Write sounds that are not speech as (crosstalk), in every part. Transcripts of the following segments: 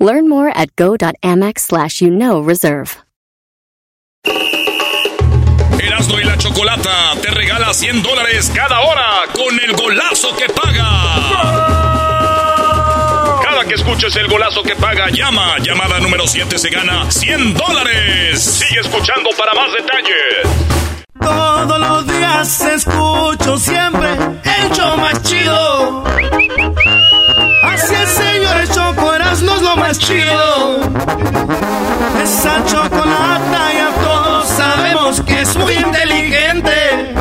Learn more at go.amex slash you know reserve. Erasmo y la Chocolata te regala 100 dólares cada hora con el golazo que paga. Cada que escuches el golazo que paga, llama. Llamada número 7 se gana 100 dólares. Sigue escuchando para más detalles. Todos los días escucho siempre el show más chido. Así es, señores, Choco no es lo más chido. Esa chocolata ya todos sabemos que es muy inteligente.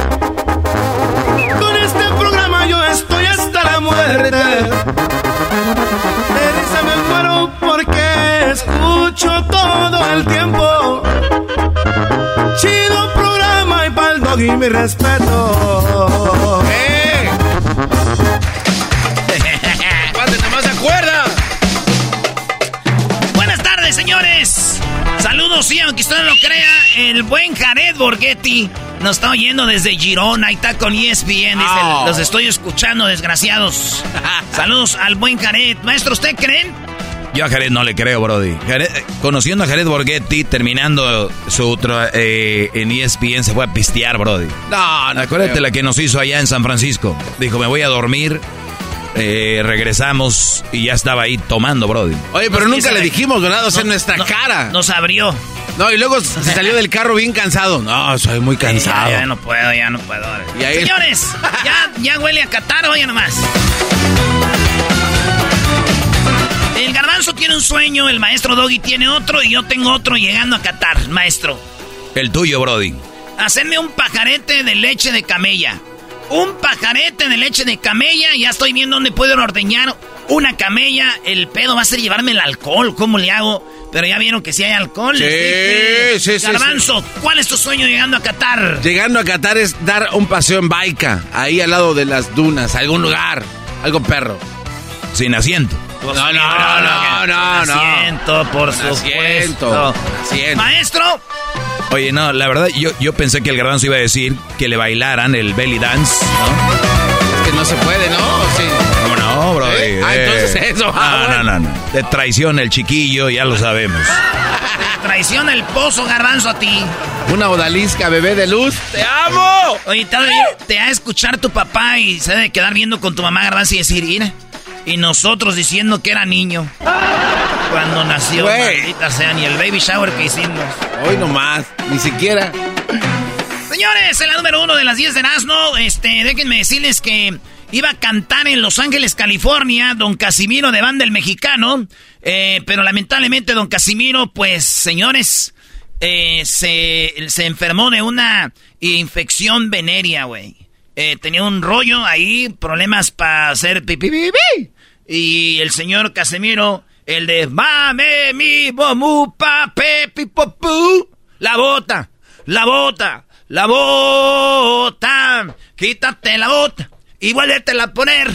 Con este programa yo estoy hasta la muerte. De risa me muero porque escucho todo el tiempo. Chido programa y pa'l dog y mi respeto. ¡Eh! (laughs) nomás se acuerda! Tardes, señores. Saludos, sí, aunque usted no lo crea, el buen Jared Borghetti nos está oyendo desde Girona, ahí está con ESPN, dice, Oh. los estoy escuchando, desgraciados. (laughs) Saludos al buen Jared. Maestro, ¿usted creen? Yo a Jared no le creo, Brody. Jared- eh, conociendo a Jared Borghetti, terminando su eh, en ESPN, se fue a pistear, Brody. No, no. Acuérdate creo. la que nos hizo allá en San Francisco. Dijo, me voy a dormir. Eh, regresamos y ya estaba ahí tomando, Brody. Oye, pero Nos nunca le dijimos, ¿verdad? O sea, en nuestra no, cara. Nos abrió. No, y luego (laughs) se salió del carro bien cansado. No, soy muy cansado. Ya, ya no puedo, ya no puedo. Y ahí- Señores, ya, ya huele a Qatar, oye nomás. El garbanzo tiene un sueño, el maestro Doggy tiene otro y yo tengo otro llegando a Qatar, maestro. El tuyo, Brody. Hacerme un pajarete de leche de camella. Un pajarete de leche de camella. Ya estoy viendo dónde puedo ordeñar una camella. El pedo va a ser llevarme el alcohol. ¿Cómo le hago? Pero ya vieron que si hay alcohol. Sí, les dije. sí, sí, Garbanzo, ¿cuál es tu sueño llegando a Qatar? Llegando a Qatar es dar un paseo en baica, ahí al lado de las dunas, algún lugar, algo perro. Sin asiento. No, no, no, no, no. Asiento, por supuesto. asiento. Maestro, Oye, no, la verdad, yo, yo pensé que el garbanzo iba a decir que le bailaran el belly dance, ¿no? Es que no se puede, ¿no? Sí. ¿Cómo no, Brody? ¿Eh? Ah, entonces eso, ah, No, no, no, no. De traición el chiquillo, ya lo sabemos. traiciona el pozo, garbanzo, a ti. Una odalisca, bebé de luz. ¡Te amo! Oye, te ha, de, te ha de escuchar tu papá y se ha de quedar viendo con tu mamá, garbanzo, y decir, mira. Y nosotros diciendo que era niño. Cuando nació, Güey. maldita sea, ni el baby shower que hicimos. Hoy nomás, ni siquiera. Señores, en la número uno de las 10 de Erasmo, este, déjenme decirles que iba a cantar en Los Ángeles, California, don Casimiro de Banda el Mexicano, eh, pero lamentablemente don Casimiro, pues, señores, eh, se, se enfermó de una infección venérea, güey. Eh, tenía un rollo ahí, problemas para hacer pipí, pipí. Y el señor Casimiro, el de mame, mi, bomu, pape, pipopú, la bota, la bota, la bota, quítate la bota y vuélvetela a poner,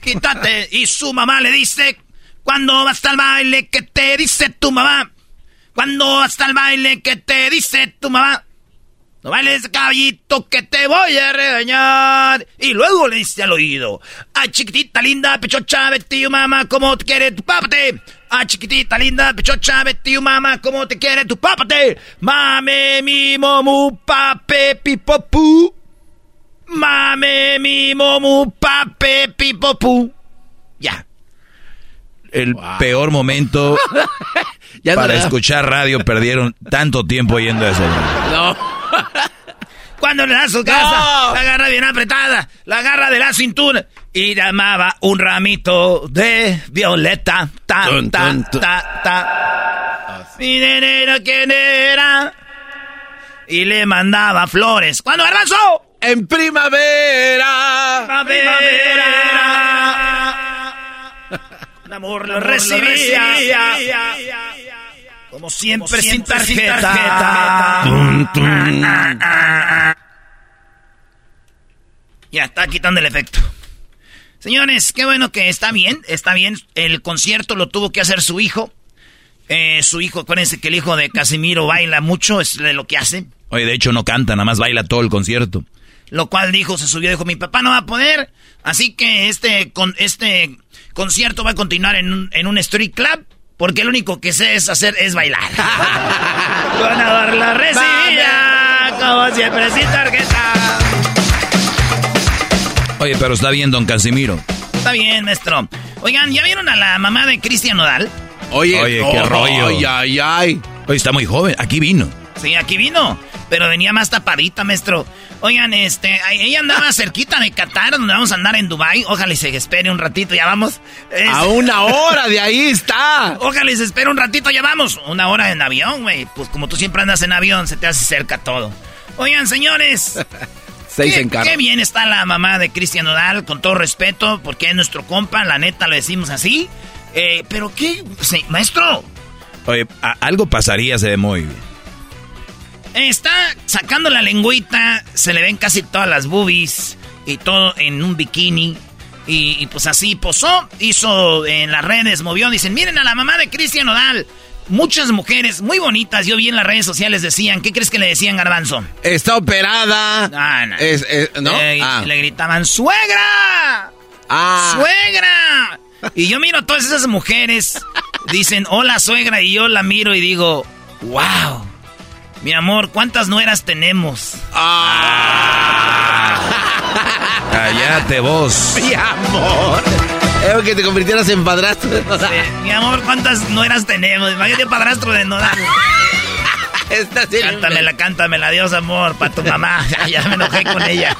quítate. Y su mamá le dice, cuando vas al baile, ¿qué te dice tu mamá? Cuando vas al baile, ¿qué te dice tu mamá? No bailes caballito que te voy a regañar. Y luego le dice al oído. Ay, chiquitita linda, pechocha, vete mamá, como te quiere tu papate. Ay, chiquitita linda, pechocha, vete mamá, como te quiere tu papate. Mame, mi momu, pape, pipopu. Mame, mi momu, pape, pipopu. Ya. El peor momento (laughs) Ya para escuchar radio perdieron tanto tiempo yendo eso. Brody. No. (laughs) Cuando le da su casa, la agarra bien apretada, la agarra de la cintura y llamaba un ramito de violeta. Ta, Tun, ta, tun, tun. ta, ta. Mi nenera, ¿quién era? Y le mandaba flores. ¿Cuándo, garbanzo? En primavera. Primavera. Amor lo recibía. Como siempre, sin tarjeta. Ya está quitando el efecto. Señores, qué bueno que está bien, está bien. El concierto lo tuvo que hacer su hijo. Eh, su hijo, acuérdense que el hijo de Casimiro baila mucho, es de lo que hace. Oye, de hecho no canta, nada más baila todo el concierto. Lo cual dijo, se subió, dijo, mi papá no va a poder, así que este, con, este concierto va a continuar en un, en un street club, porque lo único que sé es hacer, es bailar. (laughs) dar la recibida, como siempre, sin tarjeta. Oye, pero está bien, don Casimiro. Está bien, maestro. Oigan, ¿ya vieron a la mamá de Cristian Nodal? Oye, Oye qué rollo. Ay, ay, ay. Oye, está muy joven, aquí vino. Sí, aquí vino, pero venía más tapadita, maestro. Oigan, este, ella andaba (laughs) cerquita de Qatar, donde vamos a andar en Dubai. Ojalá y se espere un ratito, ya vamos. A una hora de ahí está. (laughs) Ojalá y se espere un ratito, ya vamos. Una hora en avión, güey. Pues como tú siempre andas en avión, se te hace cerca todo. Oigan, señores. (laughs) Seis en carro. Qué bien está la mamá de Cristian Nodal, con todo respeto, porque es nuestro compa, la neta lo decimos así. Eh, pero qué, maestro. Oye, algo pasaría, se ve muy bien. Está sacando la lengüita, se le ven casi todas las boobies y todo en un bikini. Y, pues así posó, hizo en las redes, movió. Dicen, miren a la mamá de Cristian Odal. Muchas mujeres muy bonitas, yo vi en las redes sociales decían, ¿qué crees que le decían Garbanzo? Está operada. Ah, no. ¿no? Ah. Le gritaban, ¡suegra! Ah. ¡Suegra! Y yo miro a todas esas mujeres, dicen, hola suegra, y yo la miro y digo, wow. Mi amor, ¿cuántas nueras tenemos? Ah. Cállate vos. Mi amor. Es que te convirtieras en padrastro de Nodal. mi amor, ¿cuántas nueras tenemos? Imagínate padrastro de Nodal. cántamela, cántamela, Dios amor, para tu mamá. ya me enojé con ella.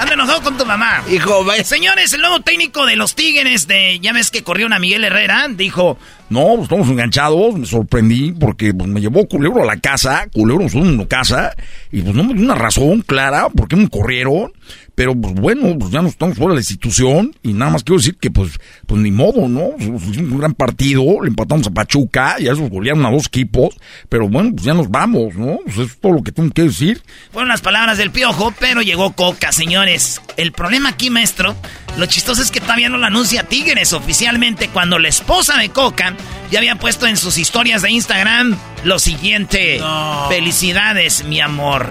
Ando enojado con tu mamá. Hijo, Señores, el nuevo técnico de los Tigres de. Ya ves que corrió una Miguel Herrera. Dijo. No, pues, estamos enganchados. Me sorprendí porque pues, me llevó Culebro a la casa. Culebro es una casa. Y pues no me dio una razón clara por qué me corrieron. Pero pues bueno, pues ya no estamos fuera de la institución y nada más quiero decir que pues, pues ni modo, ¿no? Fue un gran partido, le empatamos a Pachuca y a esos golearon a dos equipos, pero bueno, pues ya nos vamos, ¿no? Pues eso es todo lo que tengo que decir. Fueron las palabras del piojo, pero llegó Coca, señores. El problema aquí, maestro, lo chistoso es que todavía no lo anuncia Tigres oficialmente cuando la esposa de Coca ya había puesto en sus historias de Instagram lo siguiente. Felicidades, mi amor.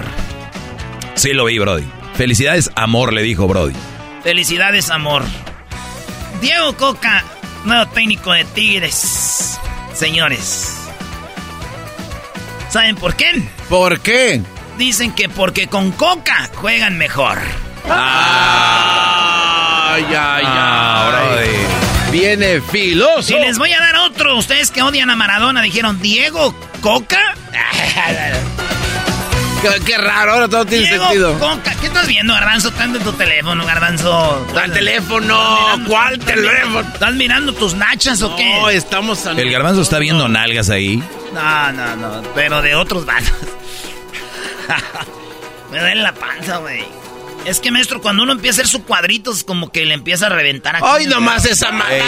Sí, lo vi, Brody. Felicidades, amor, le dijo Brody. Felicidades, amor. Diego Coca, nuevo técnico de Tigres. Señores. ¿Saben por qué? ¿Por qué? Dicen que porque con Coca juegan mejor. Ay, ay, ay. Viene filoso. Y les voy a dar otro. Ustedes que odian a Maradona dijeron, Diego Coca. (laughs) Qué, raro, ahora todo tiene sentido. ¿Qué estás viendo, Garbanzo? Estás en tu teléfono, Garbanzo. ¿Cuál teléfono? ¿Cuál teléfono? ¿Estás mirando tus nachas o qué? No, estamos... ¿El Garbanzo está viendo nalgas ahí? No, no, no, pero de otros vatos. (laughs) Me duele la panza, güey. Es que, maestro, cuando uno empieza a hacer sus cuadritos, como que le empieza a reventar aquí. ¡Ay, nomás esa mala!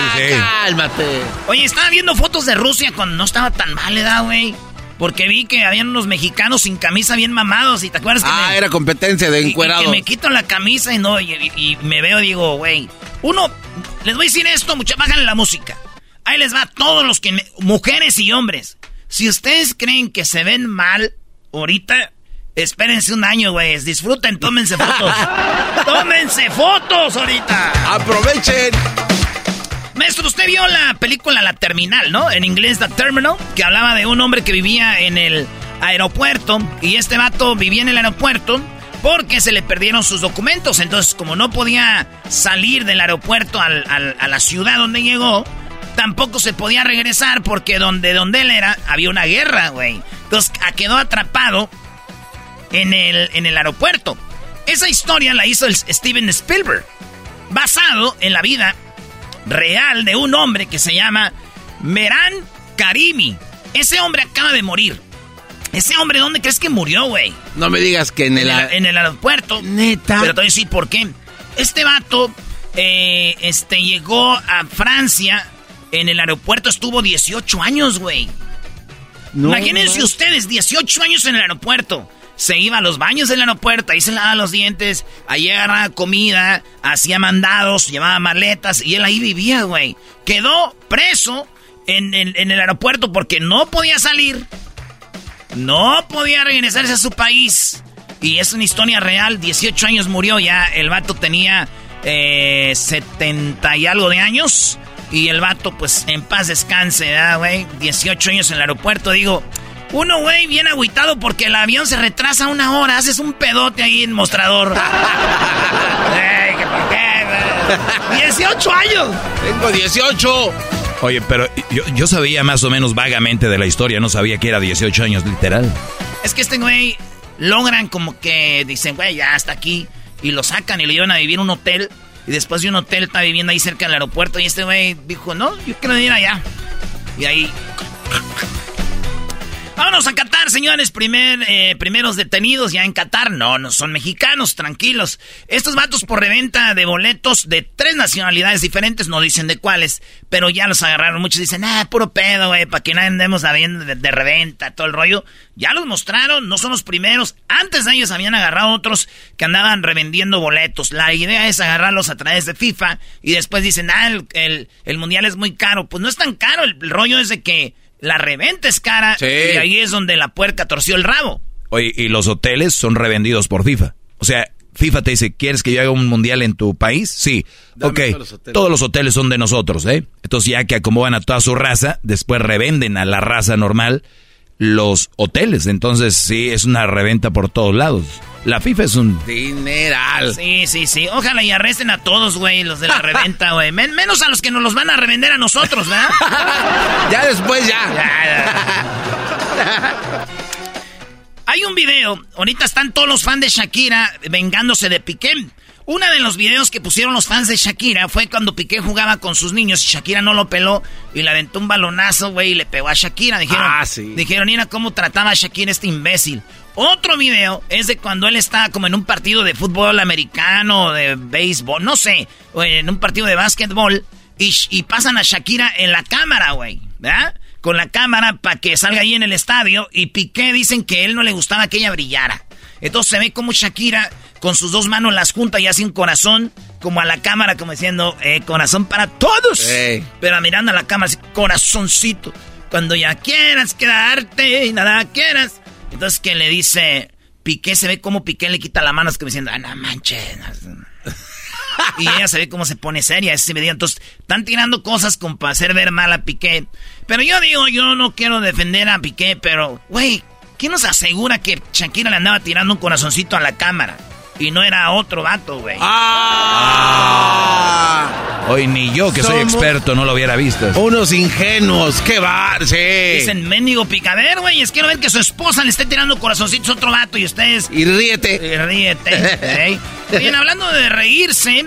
¡Cálmate! Oye, estaba viendo fotos de Rusia cuando no estaba tan mal, ¿edad, güey? Porque vi que habían unos mexicanos sin camisa bien mamados. ¿Y te acuerdas que Ah, era competencia de encuerados. Y, que me quito la camisa y no, y, me veo y digo, güey. Uno, les voy a decir esto, mucha, bájale la música. Ahí les va todos los que... mujeres y hombres. Si ustedes creen que se ven mal ahorita, espérense un año, güey. Disfruten, tómense fotos. (laughs) tómense fotos ahorita. Aprovechen. Maestro, usted vio la película La Terminal, ¿no? En inglés, The Terminal, que hablaba de un hombre que vivía en el aeropuerto y este vato vivía en el aeropuerto porque se le perdieron sus documentos. Entonces, como no podía salir del aeropuerto a la ciudad donde llegó, tampoco se podía regresar porque donde, donde él era había una guerra, güey. Entonces, quedó atrapado en el, en el aeropuerto. Esa historia la hizo el Steven Spielberg, basado en la vida real de un hombre que se llama Meran Karimi. Ese hombre acaba de morir. Ese hombre, ¿dónde crees que murió, güey? No me digas que en el... En el, aeropuerto. Neta. Pero te voy a decir por qué. Este vato, eh, este, llegó a Francia. En el aeropuerto estuvo 18 años, güey. Imagínense ustedes, 18 años en el aeropuerto. Se iba a los baños del aeropuerto, ahí se lavaba los dientes, ahí agarraba comida, hacía mandados, llevaba maletas y él ahí vivía, güey. Quedó preso en, el aeropuerto porque no podía salir, no podía regresarse a su país. Y es una historia real, 18 años murió ya, el vato tenía eh, 70 y algo de años. Y el vato, pues, en paz descanse, ¿verdad, güey? 18 años en el aeropuerto, digo. Uno, güey, bien agüitado porque el avión se retrasa una hora. Haces un pedote ahí en mostrador. (laughs) Ey, ¿qué por qué, 18 años. Tengo 18. Oye, pero yo, yo sabía más o menos vagamente de la historia. No sabía que era 18 años literal. Es que este güey logran como que dicen, güey, ya hasta aquí. Y lo sacan y lo llevan a vivir en un hotel. Y después de un hotel está viviendo ahí cerca del aeropuerto. Y este güey dijo, no, yo quiero ir allá. Y ahí Vámonos a Qatar, señores. Primer, eh, primeros detenidos ya en Qatar. No, no son mexicanos, tranquilos. Estos vatos por reventa de boletos de tres nacionalidades diferentes, no dicen de cuáles, pero ya los agarraron. Muchos dicen, ah, puro pedo, güey, para que nadie andemos sabiendo de, de, reventa, todo el rollo. Ya los mostraron, no son los primeros. Antes de ellos habían agarrado otros que andaban revendiendo boletos. La idea es agarrarlos a través de FIFA y después dicen, ah, el, el, el mundial es muy caro. Pues no es tan caro, el rollo es de que la reventa es cara y ahí es donde la puerca torció el rabo. Oye, y los hoteles son revendidos por FIFA. O sea, FIFA te dice, ¿quieres que yo haga un mundial en tu país? Sí. ok, todos los, hoteles son de nosotros, ¿eh? Entonces ya que acomodan a toda su raza, después revenden a la raza normal los hoteles. Entonces sí, es una reventa por todos lados. La FIFA es un dineral. Sí, sí, sí. Ojalá y arresten a todos, güey, los de la reventa, güey. menos a los que nos los van a revender a nosotros, ¿verdad? (laughs) ya después ya. Hay un video, ahorita están todos los fans de Shakira vengándose de Piqué. Uno de los videos que pusieron los fans de Shakira fue cuando Piqué jugaba con sus niños y Shakira no lo peló y le aventó un balonazo, güey, y le pegó a Shakira. Dijeron, ah, sí. dijeron, mira cómo trataba a Shakira este imbécil. Otro video es de cuando él está como en un partido de fútbol americano, de béisbol, no sé, o en un partido de básquetbol y, pasan a Shakira en la cámara, güey, ¿verdad? Con la cámara para que salga ahí en el estadio y Piqué dicen que él no le gustaba que ella brillara. Entonces se ve como Shakira con sus dos manos las junta y hace un corazón como a la cámara, como diciendo, eh, corazón para todos. Pero mirando a la cámara, así, corazoncito. Cuando ya quieras quedarte y nada quieras entonces que le dice, Piqué se ve como Piqué le quita la mano, es me diciendo, ah, no manches. y ella se ve cómo se pone seria ese video. Entonces, están tirando cosas como para hacer ver mal a Piqué. Pero yo digo, yo no quiero defender a Piqué, pero, güey, ¿quién nos asegura que Shakira le andaba tirando un corazoncito a la cámara? Y no era otro vato, güey. ¡Ah! Hoy ni yo, que soy experto, no lo hubiera visto. Unos ingenuos, qué bar, sí. Dicen, mendigo picader, güey. Es que no ven que su esposa le esté tirando corazoncitos a otro vato y ustedes. Y ríete. Y ríete. Bien, (laughs) hablando de reírse,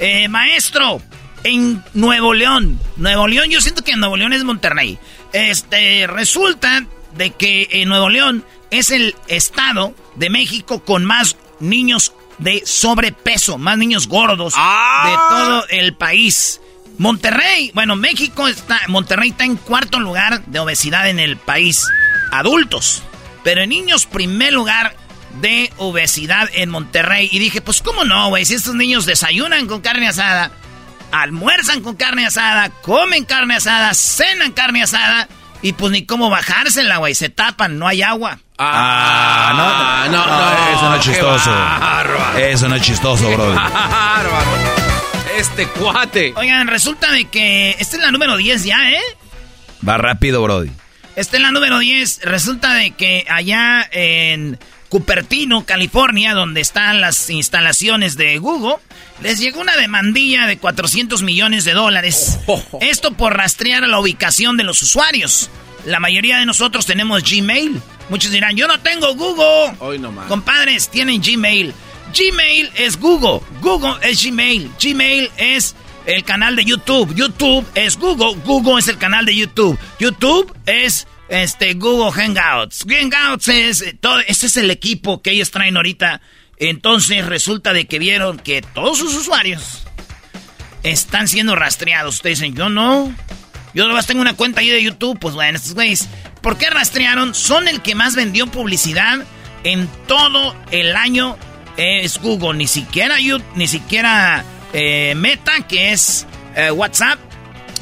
eh, maestro, en Nuevo León. Nuevo León, yo siento que Nuevo León es Monterrey. Este, resulta de que en Nuevo León es el estado de México con más niños de sobrepeso, más niños gordos ah. de todo el país. Monterrey, bueno, México está, Monterrey está en cuarto lugar de obesidad en el país, adultos. Pero en niños, primer lugar de obesidad en Monterrey. Y dije, pues cómo no, güey, si estos niños desayunan con carne asada, almuerzan con carne asada, comen carne asada, cenan carne asada, y pues ni cómo bajársela, güey, se tapan, no hay agua. Ah, no, no, no, eso no es chistoso. Eso no es chistoso, bro. Este cuate. Oigan, resulta de que esta es la número 10 ya, ¿eh? Va rápido, Brody. Esta es la número 10. Resulta de que allá en Cupertino, California, donde están las instalaciones de Google, les llegó una demandilla de 400 millones de dólares. Esto por rastrear la ubicación de los usuarios. La mayoría de nosotros tenemos Gmail. Muchos dirán, yo no tengo Google. Hoy. Compadres, tienen Gmail. Gmail es Google. Google es Gmail. Gmail es el canal de YouTube. YouTube es Google. Google es el canal de YouTube. YouTube es este Google Hangouts. Hangouts es eh, todo. Ese es el equipo que ellos traen ahorita. Entonces resulta de que vieron que todos sus usuarios están siendo rastreados. Ustedes dicen, yo no. Yo además tengo una cuenta ahí de YouTube. Pues bueno, estos güeyes ¿por qué rastrearon? Son el que más vendió publicidad en todo el año. Es Google, ni siquiera YouTube, ni siquiera eh, Meta, que es eh, WhatsApp,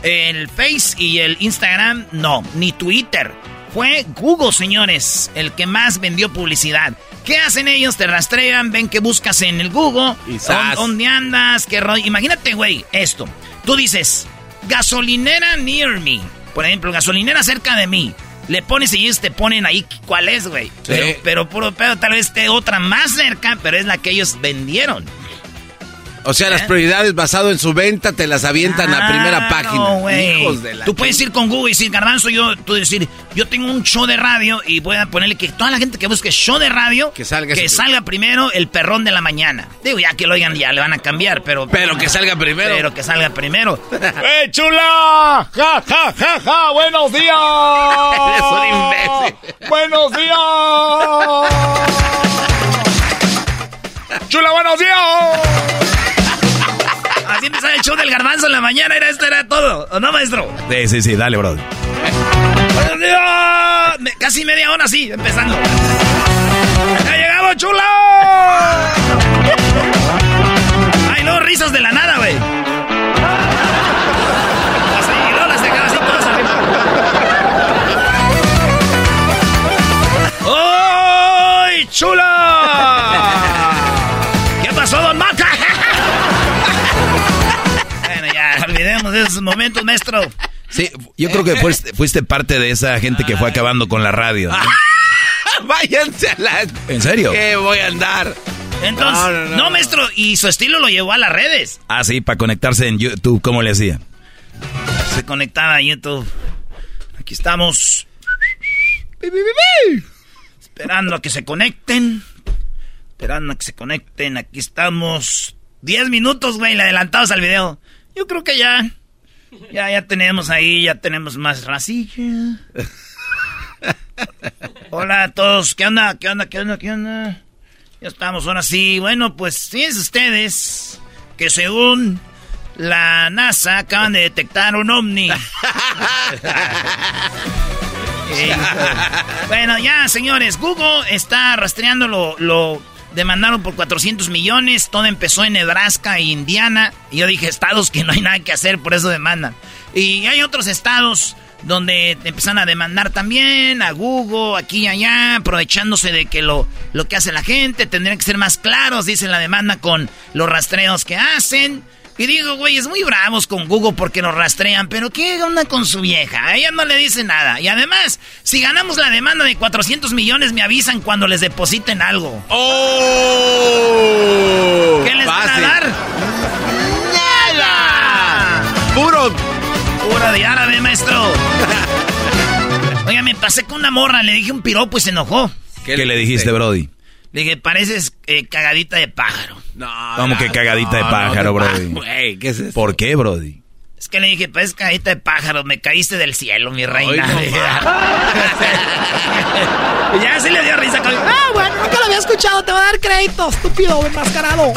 el Face y el Instagram, no, ni Twitter. Fue Google, señores, el que más vendió publicidad. ¿Qué hacen ellos? Te rastrean, ven que buscas en el Google, dónde andas, qué rollo. Imagínate, güey, esto. Tú dices, gasolinera near me. Por ejemplo, gasolinera cerca de mí. Le pones y ellos te ponen ahí cuál es, güey. Pero, pero puro pedo, tal vez esté otra más cerca, pero es la que ellos vendieron. O sea, las ¿Eh? prioridades basado en su venta te las avientan a primera página. Hijos de la Tú puedes ir con Google y decir, Garbanzo, yo, tú decir, yo tengo un show de radio y voy a ponerle que toda la gente que busque show de radio, que salga, que salga primero el perrón de la mañana. Digo, ya que lo oigan, ya le van a cambiar, pero. Pero que salga primero. Pero que salga primero. (laughs) ¡Eh, chula! ¡Ja, ja, ja, ja! ¡Buenos días! (laughs) Eres un imbécil. ¡Buenos días! (laughs) ¡Chula, buenos días! Así empezaba el show del garbanzo en la mañana, era esto, era todo. ¿O no, maestro? Sí, sí, sí, dale, bro. Casi media hora así, empezando. ¡Ya llegamos, chula! Ay, no, risas de la nada, güey. Así, no, las dejaba así todas arriba. ¡Ay, chula! De esos momentos, maestro. Sí, yo creo que fuiste, parte de esa gente que fue acabando con la radio. (laughs) Váyanse a la... ¿En serio? ¿Qué voy a andar? Entonces, no, maestro, y su estilo lo llevó a las redes. Ah, sí, para conectarse en YouTube, ¿cómo le hacía? Se conectaba a YouTube. Aquí estamos. Esperando a que se conecten. Esperando a que se conecten. Aquí estamos. Diez minutos, güey, le adelantados al video. Yo creo que ya. Ya, ya tenemos ahí, ya tenemos más racilla. Hola a todos, ¿qué onda? ¿Qué onda? ¿Qué onda? ¿Qué onda? Ya estamos ahora sí. Bueno, pues fíjense ustedes que según la NASA acaban de detectar un ovni. (laughs) bueno, ya señores, Google está rastreando lo, lo demandaron por 400 millones, todo empezó en Nebraska e Indiana. Y yo dije, estados que no hay nada que hacer, por eso demandan. Y hay otros estados donde empiezan a demandar también, a Google, aquí y allá, aprovechándose de que lo, lo que hace la gente, tendrían que ser más claros, dicen la demanda con los rastreos que hacen. Y digo, güey, es muy bravos con Google porque nos rastrean, pero ¿qué onda con su vieja? A ella no le dice nada. Y además, si ganamos la demanda de 400 millones, me avisan cuando les depositen algo. ¡Oh! ¿Qué les van a dar? ¡Nada! Puro. Puro de árabe, maestro. (laughs) Oiga, me pasé con una morra, le dije un piropo y se enojó. ¿Qué, le dijiste, Brody? Le dije, pareces eh, cagadita de pájaro. No, ¿Cómo que cagadita de pájaro, Brody? ¿qué es eso? ¿Por qué, Brody? Es que le dije, pues cagadita de pájaro, me caíste del cielo, mi reina. (laughs) ya se le dio risa. Ah, bueno, nunca lo había escuchado, te voy a dar crédito, estúpido enmascarado.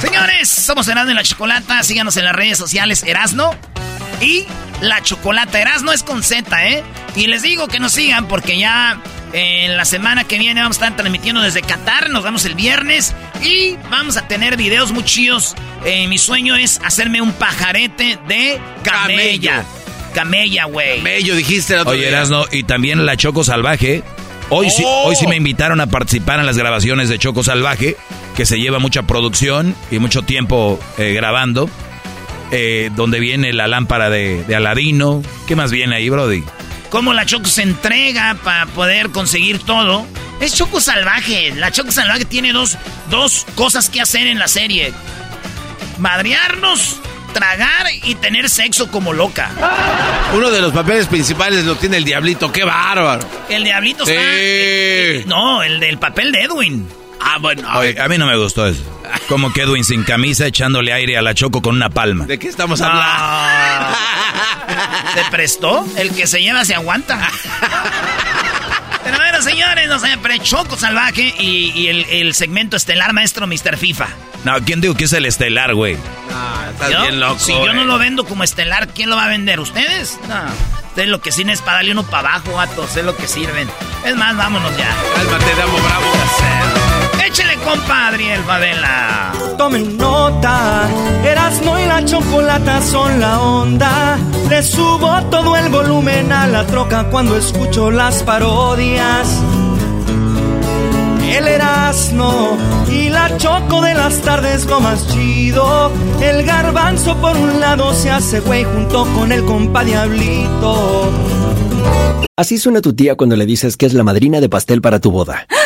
Señores, somos Erasmo y la Chocolata, síganos en las redes sociales Erasno y la Chocolata. Erasno es con Z, ¿eh? Y les digo que nos sigan porque ya en la semana que viene vamos a estar transmitiendo desde Qatar. Nos vamos el viernes. Y vamos a tener videos muy chidos. Eh, mi sueño es hacerme un pajarete de camella. Camella, güey. Camello, dijiste el otro Oye, Erasno, y también la Choco Salvaje. Hoy, sí, hoy sí me oh. invitaron a participar en las grabaciones de Choco Salvaje, que se lleva mucha producción y mucho tiempo eh, grabando. Eh, donde viene la lámpara de, de Aladino. ¿Qué más viene ahí, Brody? cómo la Choco se entrega para poder conseguir todo. Es Choco Salvaje. La Choco Salvaje tiene dos, dos cosas que hacer en la serie. Madrearnos, tragar y tener sexo como loca. Uno de los papeles principales lo tiene el Diablito. ¡Qué bárbaro! El Diablito está... no, el del papel de Edwin. Ah, bueno. a mí no me gustó eso. Como que Edwin sin camisa echándole aire a la Choco con una palma. ¿De qué estamos hablando? (laughs) ¿Se prestó? El que se lleva se aguanta. Pero bueno, señores, no sé, Choco Salvaje y, el, segmento estelar maestro Mr. FIFA. No, ¿quién digo que es el estelar, güey? Ah, estás bien loco. Si yo no lo vendo como estelar, ¿quién lo va a vender? ¿Ustedes? No. Ustedes lo que sirven es para darle uno para abajo, vatos. Es lo que sirven. Es más, vámonos ya. Cálmate, damos bravo. Échele, compadre, el Favela. Tomen nota, Erasmo y la chocolata son la onda. Le subo todo el volumen a la troca cuando escucho las parodias. El Erasmo y la choco de las tardes lo más chido. El garbanzo por un lado se hace güey junto con el compa Diablito. Así suena tu tía cuando le dices que es la madrina de pastel para tu boda. (laughs)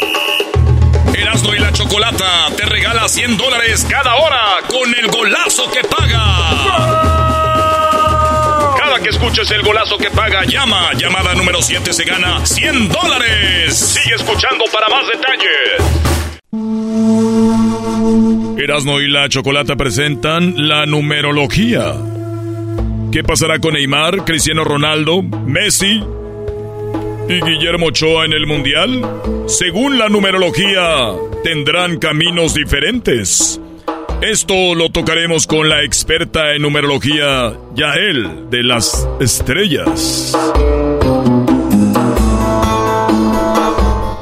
Chocolata te regala 100 dólares cada hora con el golazo que paga. Cada que escuches el golazo que paga, llama. Llamada número 7 se gana 100 dólares. Sigue escuchando para más detalles. Erasmo y la Chocolata presentan la numerología. ¿Qué pasará con Neymar, Cristiano Ronaldo, Messi, y Guillermo Ochoa en el Mundial? Según la numerología, tendrán caminos diferentes. Esto lo tocaremos con la experta en numerología, Yael, de las estrellas.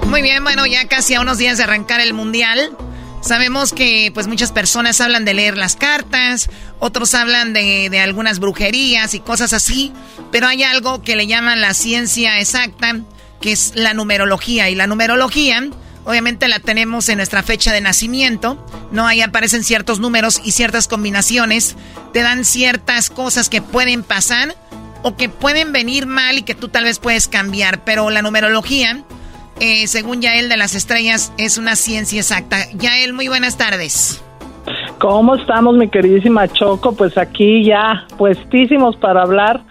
Muy bien, bueno, ya casi a unos días de arrancar el Mundial. Sabemos que pues muchas personas hablan de leer las cartas, otros hablan de, de, algunas brujerías y cosas así, pero hay algo que le llaman la ciencia exacta, que es la numerología. Y la numerología, obviamente la tenemos en nuestra fecha de nacimiento, ¿no? Ahí aparecen ciertos números y ciertas combinaciones, te dan ciertas cosas que pueden pasar o que pueden venir mal y que tú tal vez puedes cambiar, pero la numerología eh, según Yael de las Estrellas, es una ciencia exacta. Yael, muy buenas tardes. ¿Cómo estamos, mi queridísima Choco? Pues aquí ya puestísimos para hablar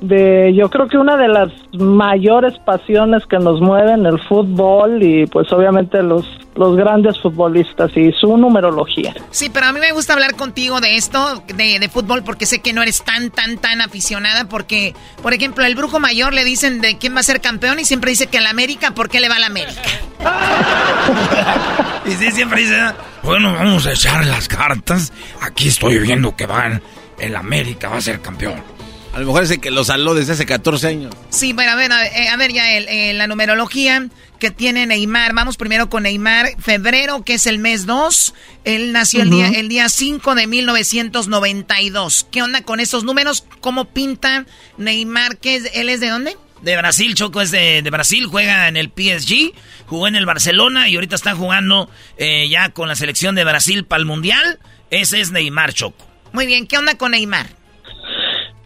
de, yo creo que una de las mayores pasiones que nos mueven, el fútbol y pues obviamente los, los grandes futbolistas y su numerología. Sí, pero a mí me gusta hablar contigo de esto, de, de, fútbol, porque sé que no eres tan, tan, tan aficionada, porque, por ejemplo, el brujo mayor le dicen de quién va a ser campeón y siempre dice que el América, ¿por qué le va al América? (laughs) y sí, siempre dice, bueno, vamos a echar las cartas, aquí estoy viendo que van, el América va a ser campeón. A lo mejor es el que lo saló desde hace 14 años. Sí, bueno, a ver, a, eh, a ver ya el, eh, la numerología que tiene Neymar. Vamos primero con Neymar. Febrero, que es el mes 2. Él nació uh -huh. el, día, el día 5 de 1992. ¿Qué onda con esos números? ¿Cómo pinta Neymar? ¿Qué es, ¿Él es de dónde? De Brasil, Choco es de, de, Brasil, juega en el PSG, jugó en el Barcelona y ahorita está jugando eh, ya con la selección de Brasil para el Mundial. Ese es Neymar, Choco. Muy bien, ¿qué onda con Neymar?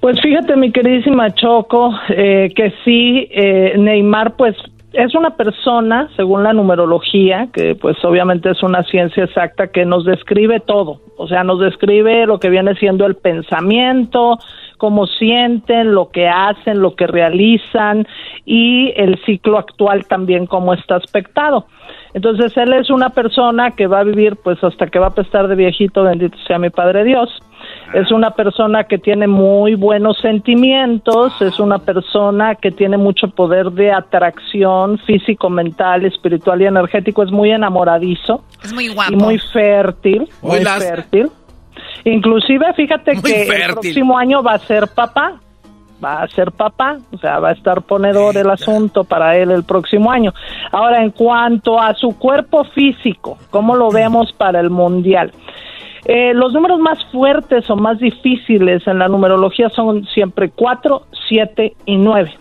Pues fíjate, mi queridísima Choco, eh, que sí, eh, Neymar, pues es una persona, según la numerología, que pues obviamente es una ciencia exacta que nos describe todo, o sea, nos describe lo que viene siendo el pensamiento, cómo sienten, lo que hacen, lo que realizan y el ciclo actual también cómo está aspectado. Entonces él es una persona que va a vivir pues hasta que va a estar de viejito, bendito sea mi Padre Dios. Es una persona que tiene muy buenos sentimientos, es una persona que tiene mucho poder de atracción físico, mental, espiritual y energético, es muy enamoradizo. Es muy guapo. Y muy fértil, muy fértil. Inclusive, fíjate que el próximo año va a ser papá va a ser papá, o sea, va a estar ponedor el asunto para él el próximo año. Ahora, en cuanto a su cuerpo físico, ¿cómo lo vemos para el Mundial? Eh, los números más fuertes o más difíciles en la numerología son siempre 4, 7 y 9.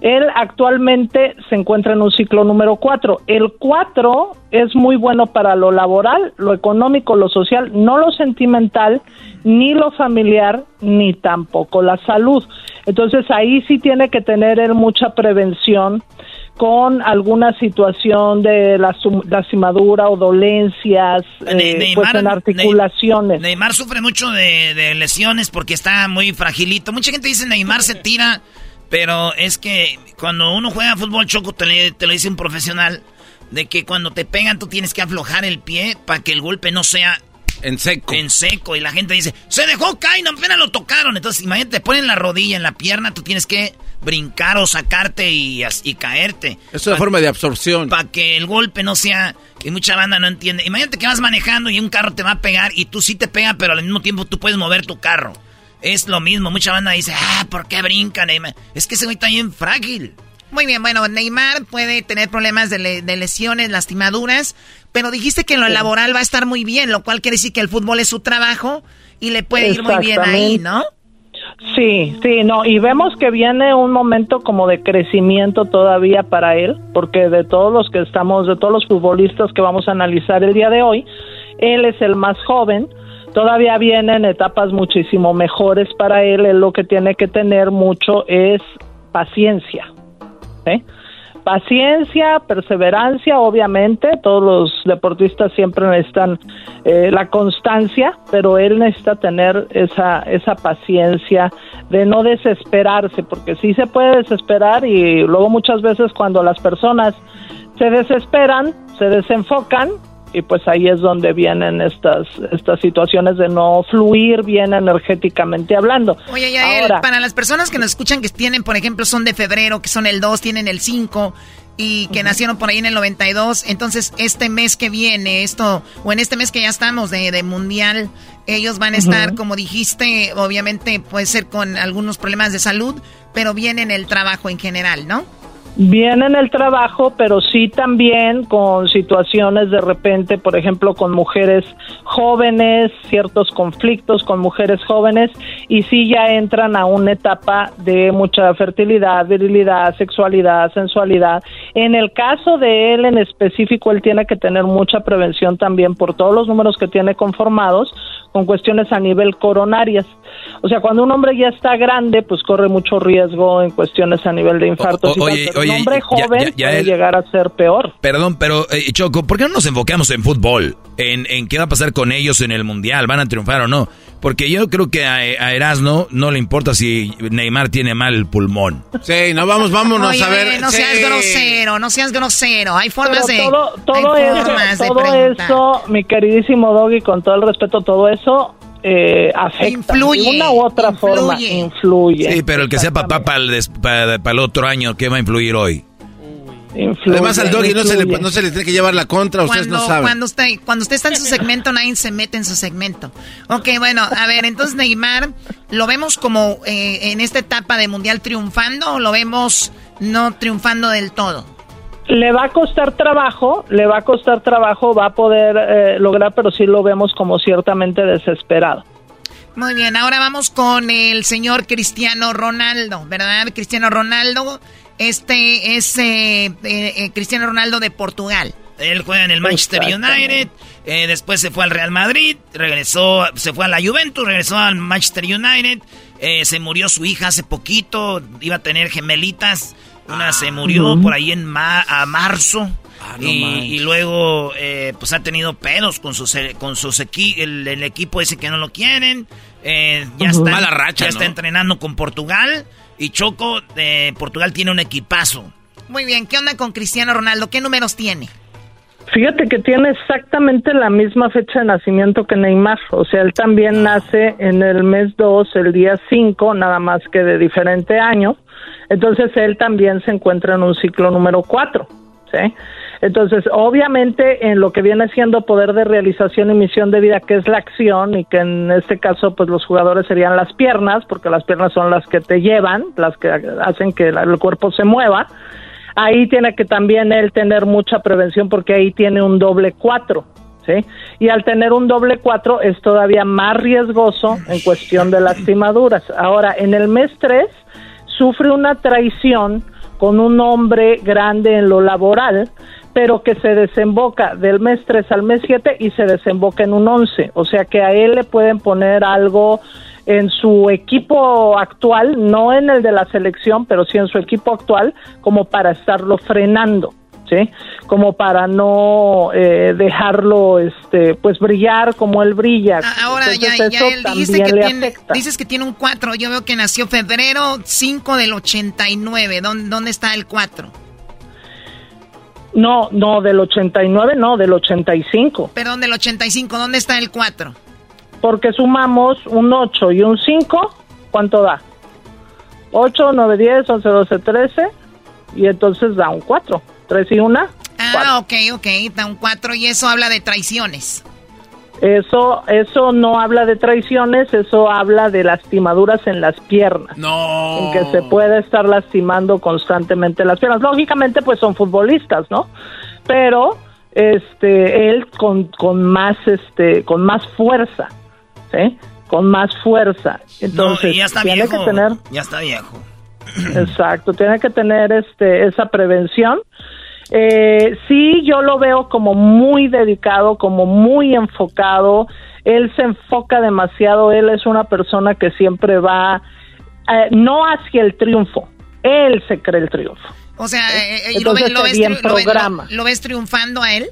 Él actualmente se encuentra en un ciclo número 4. El 4 es muy bueno para lo laboral, lo económico, lo social, no lo sentimental, ni lo familiar, ni tampoco la salud. Entonces ahí sí tiene que tener él mucha prevención con alguna situación de lastimadura o dolencias eh, pues en articulaciones. Neymar sufre mucho de, lesiones porque está muy fragilito. Mucha gente dice Neymar se tira, pero es que cuando uno juega fútbol choco te, te lo dice un profesional de que cuando te pegan tú tienes que aflojar el pie para que el golpe no sea en seco. En seco. Y la gente dice, se dejó caer, no apenas lo tocaron. Entonces, imagínate, te ponen la rodilla en la pierna, tú tienes que brincar o sacarte y, y caerte. Es una forma de absorción. Para que el golpe no sea... Y mucha banda no entiende. Imagínate que vas manejando y un carro te va a pegar y tú sí te pega, pero al mismo tiempo tú puedes mover tu carro. Es lo mismo. Mucha banda dice, ah, ¿por qué brincan? Es que ese güey está bien frágil. Muy bien, bueno, Neymar puede tener problemas de, lesiones, lastimaduras, pero dijiste que en lo laboral va a estar muy bien, lo cual quiere decir que el fútbol es su trabajo y le puede ir muy bien ahí, ¿no? Sí, sí, no, y vemos que viene un momento como de crecimiento todavía para él, porque de todos los que estamos, de todos los futbolistas que vamos a analizar el día de hoy, él es el más joven, todavía vienen etapas muchísimo mejores para él, él lo que tiene que tener mucho es paciencia, ¿eh? Paciencia, perseverancia, obviamente, todos los deportistas siempre necesitan eh, la constancia, pero él necesita tener esa, esa paciencia de no desesperarse, porque sí se puede desesperar y luego muchas veces cuando las personas se desesperan, se desenfocan y pues ahí es donde vienen estas estas situaciones de no fluir bien energéticamente hablando. Oye, ya Ahora, para las personas que nos escuchan que tienen, por ejemplo, son de febrero, que son el 2, tienen el 5 y que nacieron por ahí en el 92, entonces este mes que viene, esto o en este mes que ya estamos de, de mundial, ellos van a estar, como dijiste, obviamente puede ser con algunos problemas de salud, pero vienen el trabajo en general, ¿no? Bien en el trabajo, pero sí también con situaciones de repente, por ejemplo, con mujeres jóvenes, ciertos conflictos con mujeres jóvenes, y sí ya entran a una etapa de mucha fertilidad, virilidad, sexualidad, sensualidad. En el caso de él en específico, él tiene que tener mucha prevención también por todos los números que tiene conformados con cuestiones a nivel coronarias. O sea, cuando un hombre ya está grande, pues corre mucho riesgo en cuestiones a nivel de infarto. oye, un hombre joven puede llegar a ser peor. Perdón, pero eh, Choco, ¿por qué no nos enfocamos en fútbol? En, en qué va a pasar con ellos en el Mundial, ¿van a triunfar o no? Porque yo creo que a, Erasno no le importa si Neymar tiene mal pulmón. Sí, no, vamos, vámonos a ver. No seas grosero, no seas grosero. Hay formas de. Todo, todo, eso, todo eso, mi queridísimo Doggy, con todo el respeto, todo eso eh, afecta. Influye. De una u otra forma, influye. Sí, pero el que sea papá para el, el otro año, ¿qué va a influir hoy? Además al doggy no se, le, no se, le, tiene que llevar la contra, ustedes no saben. Cuando usted, cuando usted está en su segmento, nadie se mete en su segmento. Ok, bueno, a ver, entonces Neymar, ¿lo vemos como eh, en esta etapa de Mundial triunfando o lo vemos no triunfando del todo? Le va a costar trabajo, le va a costar trabajo, va a poder eh, lograr, pero sí lo vemos como ciertamente desesperado. Muy bien, ahora vamos con el señor Cristiano Ronaldo, ¿verdad? Cristiano Ronaldo este es eh, eh, eh, Cristiano Ronaldo de Portugal. Él juega en el Manchester United, después se fue al Real Madrid, regresó, se fue a la Juventus, regresó al Manchester United, se murió su hija hace poquito, iba a tener gemelitas, una se murió por ahí en a marzo. Ah, y, luego pues ha tenido pedos con sus con sus el, equipo dice que no lo quieren ya está mala racha ya está entrenando con Portugal y Choco de Portugal tiene un equipazo. Muy bien, ¿qué onda con Cristiano Ronaldo? ¿Qué números tiene? Fíjate que tiene exactamente la misma fecha de nacimiento que Neymar, o sea, él también nace en el mes 2, el día 5, nada más que de diferente año, entonces él también se encuentra en un ciclo número 4, ¿sí? Entonces, obviamente, en lo que viene siendo poder de realización y misión de vida, que es la acción, y que en este caso, pues los jugadores serían las piernas, porque las piernas son las que te llevan, las que hacen que el cuerpo se mueva, ahí tiene que también él tener mucha prevención porque ahí tiene un doble cuatro, ¿sí? Y al tener un doble cuatro es todavía más riesgoso en cuestión de lastimaduras. Ahora, en el mes tres sufre una traición con un hombre grande en lo laboral, pero que se desemboca del mes 3 al mes 7 y se desemboca en un 11. O sea que a él le pueden poner algo en su equipo actual, no en el de la selección, pero sí en su equipo actual, como para estarlo frenando. ¿Sí? como para no eh, dejarlo este pues brillar como él brilla ah, ahora ya, ya él dijiste que tiene, dices que tiene un 4 yo veo que nació febrero 5 del 89 ¿dónde, dónde está el 4? No, no, del 89 no, del 85. Perdón, del 85, ¿dónde está el 4? Porque sumamos un 8 y un 5, ¿cuánto da? 8, 9, 10, 11, 12, 13 y entonces da un 4. 3 y 1. Ah, ok, ok, un 4 y eso habla de traiciones. Eso, eso no habla de traiciones, eso habla de lastimaduras en las piernas. No. En que se puede estar lastimando constantemente las piernas. Lógicamente, pues son futbolistas, ¿no? Pero, este, él con, con más, este, con más fuerza, ¿sí? Con más fuerza. Entonces, ya está tiene viejo. que tener. Ya está viejo. (clears throat) (clears throat) Exacto, tiene que tener, este, esa prevención eh, sí, yo lo veo como muy dedicado, como muy enfocado. Él se enfoca demasiado. Él es una persona que siempre va eh, no hacia el triunfo. Él se cree el triunfo. O sea, eh, eh, lo, ves, lo, lo ves triunfando a él?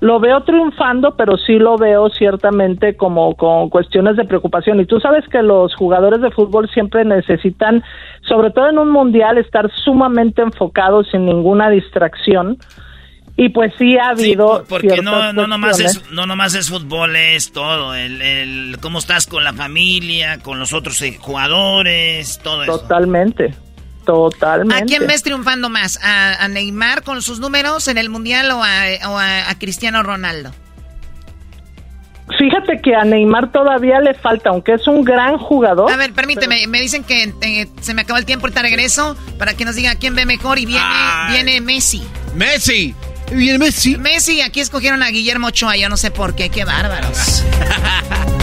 Lo veo triunfando, pero sí lo veo ciertamente como con cuestiones de preocupación. Y tú sabes que los jugadores de fútbol siempre necesitan, sobre todo en un mundial, estar sumamente enfocados sin ninguna distracción. Y pues sí ha habido. porque no, no, nomás es, no nomás es fútbol, es todo. El, el, cómo estás con la familia, con los otros jugadores, todo eso. Totalmente. Totalmente. ¿A quién ves triunfando más? ¿A, Neymar con sus números en el Mundial o a, Cristiano Ronaldo? Fíjate que a Neymar todavía le falta, aunque es un gran jugador. A ver, permíteme, me dicen que eh, se me acabó el tiempo, ahorita regreso para que nos diga quién ve mejor y viene, viene Messi. Messi. Viene Messi. Messi, aquí escogieron a Guillermo Ochoa, yo no sé por qué, qué bárbaros. (laughs)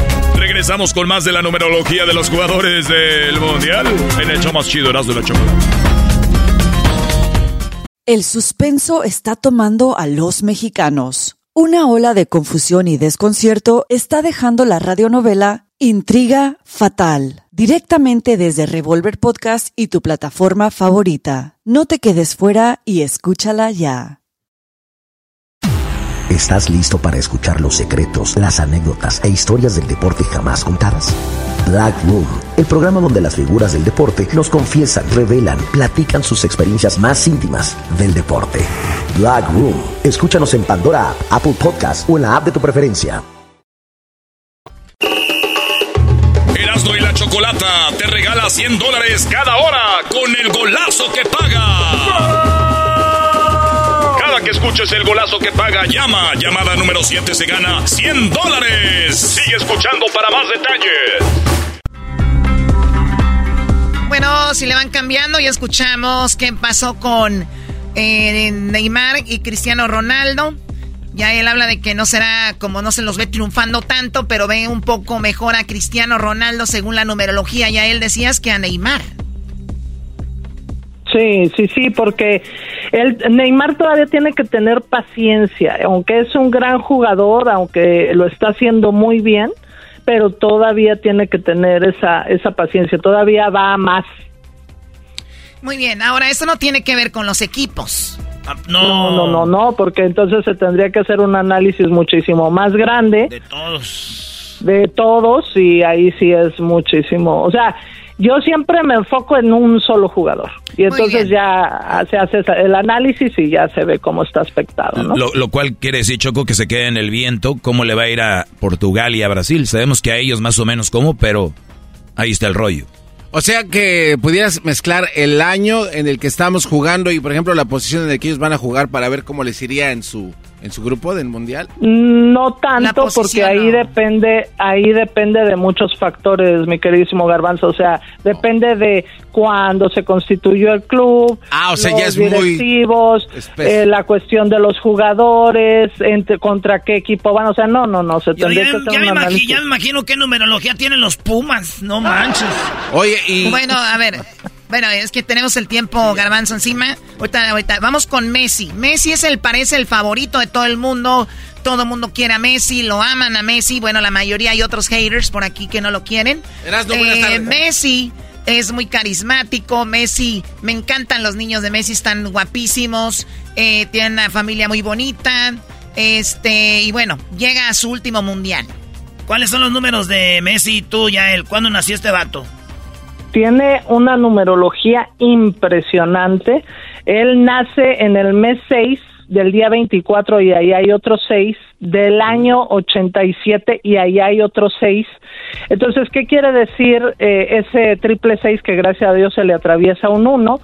Regresamos con más de la numerología de los jugadores del Mundial en el show más chido, de la Chocolate. El suspenso está tomando a los mexicanos. Una ola de confusión y desconcierto está dejando la radionovela Intriga Fatal, directamente desde Revolver Podcast y tu plataforma favorita. No te quedes fuera y escúchala ya. ¿Estás listo para escuchar los secretos, las anécdotas e historias del deporte jamás contadas? Black Room, el programa donde las figuras del deporte nos confiesan, revelan, platican sus experiencias más íntimas del deporte. Black Room, escúchanos en Pandora, Apple Podcast o en la app de tu preferencia. Erasmo y la Chocolata te regala 100 dólares cada hora con el golazo que paga que escuches el golazo que paga, llama. Llamada número 7 se gana 100 dólares. Sigue escuchando para más detalles. Bueno, si le van cambiando, ya escuchamos qué pasó con eh, Neymar y Cristiano Ronaldo. Ya él habla de que no será como no se los ve triunfando tanto, pero ve un poco mejor a Cristiano Ronaldo según la numerología. Ya él decías que a Neymar. Sí, sí, sí, porque el Neymar todavía tiene que tener paciencia, aunque es un gran jugador, aunque lo está haciendo muy bien, pero todavía tiene que tener esa esa paciencia, todavía va más. Muy bien, ahora eso no tiene que ver con los equipos. Ah, no. no, no, no, porque entonces se tendría que hacer un análisis muchísimo más grande. De todos de todos y ahí sí es muchísimo. O sea, yo siempre me enfoco en un solo jugador y entonces ya se hace el análisis y ya se ve cómo está aspectado. ¿no? Lo, lo, cual quiere decir, Choco, que se quede en el viento. ¿Cómo le va a ir a Portugal y a Brasil? Sabemos que a ellos más o menos cómo, pero ahí está el rollo. O sea que pudieras mezclar el año en el que estamos jugando y, por ejemplo, la posición en la que ellos van a jugar para ver cómo les iría en su en su grupo del mundial? No tanto, porque ahí depende, ahí depende de muchos factores, mi queridísimo Garbanzo. O sea, depende de cuándo se constituyó el club, ah, o sea, los ya es directivos, eh, la cuestión de los jugadores, entre, contra qué equipo van. O sea, no, no, no. Se ya, ya, ya, me imagino, ya, me imagino, qué numerología tienen los Pumas. No manches. Oye, y. Bueno, a ver. Bueno, es que tenemos el tiempo garbanzo encima. Ahorita, ahorita, vamos con Messi. Messi es el, parece el favorito de todo el mundo. Todo el mundo quiere a Messi, lo aman a Messi. Bueno, la mayoría hay otros haters por aquí que no lo quieren. Eh, Messi es muy carismático. Messi, me encantan los niños de Messi, están guapísimos. Eh, tienen una familia muy bonita. Este, y bueno, llega a su último mundial. ¿Cuáles son los números de Messi y tú, Yael? ¿Cuándo nació este vato? Tiene una numerología impresionante. Él nace en el mes 6 del día 24 y ahí hay otros 6, del año 87 y ahí hay otros 6. Entonces, ¿qué quiere decir eh, ese triple 6 que gracias a Dios se le atraviesa un 1?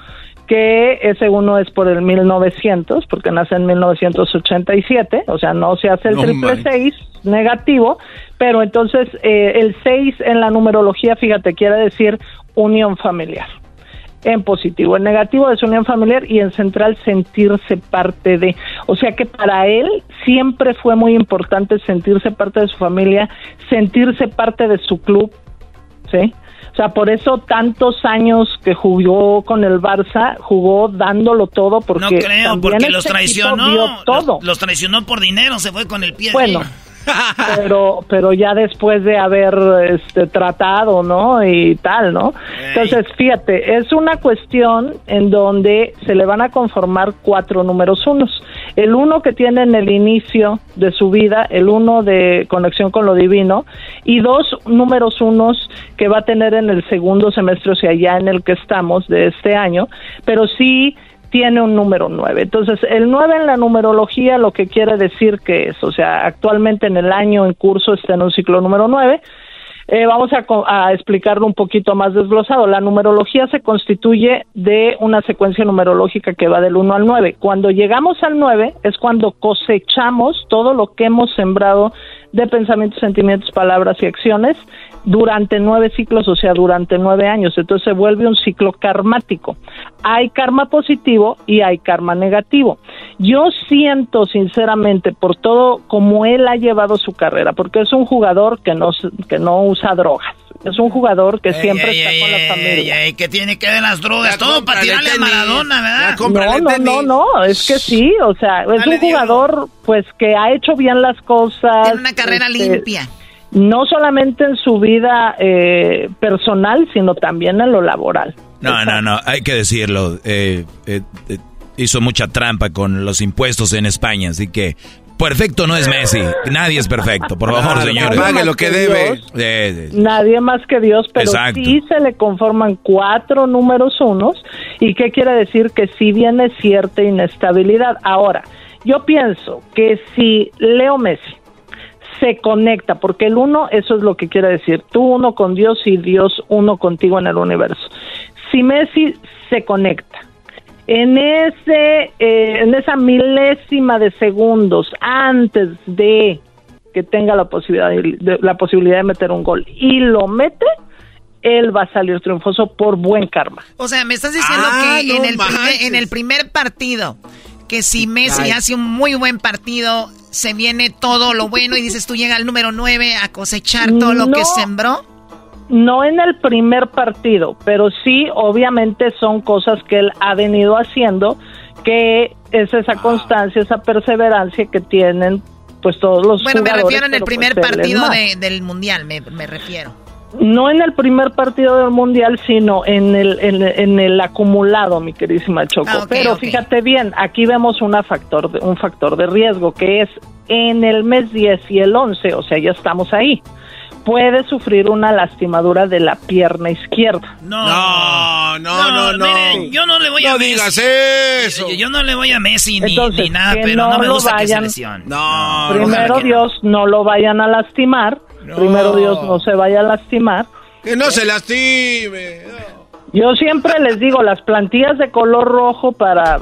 que ese uno es por el 1900, porque nace en 1987, o sea, no se hace el triple 6 negativo, pero entonces eh, el 6 en la numerología, fíjate, quiere decir unión familiar. En positivo, en negativo es unión familiar y en central sentirse parte de. O sea que para él siempre fue muy importante sentirse parte de su familia, sentirse parte de su club, ¿sí? O sea, por eso tantos años que jugó con el Barça, jugó dándolo todo porque no creo, porque los traicionó, todo. Los, traicionó por dinero, se fue con el pie. Bueno, pero pero ya después de haber este, tratado, ¿no? Y tal, ¿no? Entonces, fíjate, es una cuestión en donde se le van a conformar cuatro números unos. El uno que tiene en el inicio de su vida, el uno de conexión con lo divino, y dos números unos que va a tener en el segundo semestre, o sea, ya en el que estamos de este año, pero sí tiene un número 9. Entonces, el 9 en la numerología lo que quiere decir que es, o sea, actualmente en el año en curso está en un ciclo número 9. Eh, vamos a, explicarlo un poquito más desglosado. La numerología se constituye de una secuencia numerológica que va del 1 al 9. Cuando llegamos al 9 es cuando cosechamos todo lo que hemos sembrado de pensamientos, sentimientos, palabras y acciones durante nueve ciclos, o sea, durante nueve años. Entonces se vuelve un ciclo karmático. Hay karma positivo y hay karma negativo. Yo siento sinceramente por todo como él ha llevado su carrera, porque es un jugador que no, que no usa drogas. Es un jugador que siempre está con la familia. ¿Qué tiene que ver las drogas? Todo para tirarle a Maradona, ¿verdad? No, no, no, no, es que sí, o sea, es un jugador pues que ha hecho bien las cosas. Tiene una carrera este, limpia no solamente en su vida eh, personal, sino también en lo laboral. No, no, no, hay que decirlo. Eh, eh, hizo mucha trampa con los impuestos en España, así que perfecto no es Messi. Nadie es perfecto, por favor, señores. Pague lo que debe. Nadie más que Dios, pero sí se le conforman cuatro números unos. ¿Y qué quiere decir? Que sí viene cierta inestabilidad. Ahora, yo pienso que si Leo Messi se conecta, porque el uno, eso es lo que quiere decir, tú uno con Dios y Dios uno contigo en el universo. Si Messi se conecta en ese, eh, en esa milésima de segundos antes de que tenga la posibilidad de, la posibilidad de meter un gol y lo mete, él va a salir triunfoso por buen karma. O sea, me estás diciendo ah, que en, el primer, en el primer partido, que si Messi hace un muy buen partido, se viene todo lo bueno y dices tú llega al número 9 a cosechar todo lo que sembró? No en el primer partido, pero sí obviamente son cosas que él ha venido haciendo, que es esa ah. constancia, esa perseverancia que tienen pues todos los Bueno, me refiero en el pues, primer partido del Mundial, me, me refiero no en el primer partido del mundial, sino en el, en, el acumulado, mi queridísima Choco. Ah, Pero fíjate bien, aquí vemos una factor de, un factor de riesgo que es en el mes 10 y el 11, o sea, ya estamos ahí. puede sufrir una lastimadura de la pierna izquierda. No, no, no, no. Miren, yo no le voy a no Messi. digas eso. Yo, yo no le voy a Messi ni, Entonces, ni nada, pero no, no me gusta que se vayan- lesione. No, Primero Dios, no lo vayan a lastimar. Primero Dios, no se vaya a lastimar. Que no se lastime. Yo siempre les digo, las plantillas de color rojo para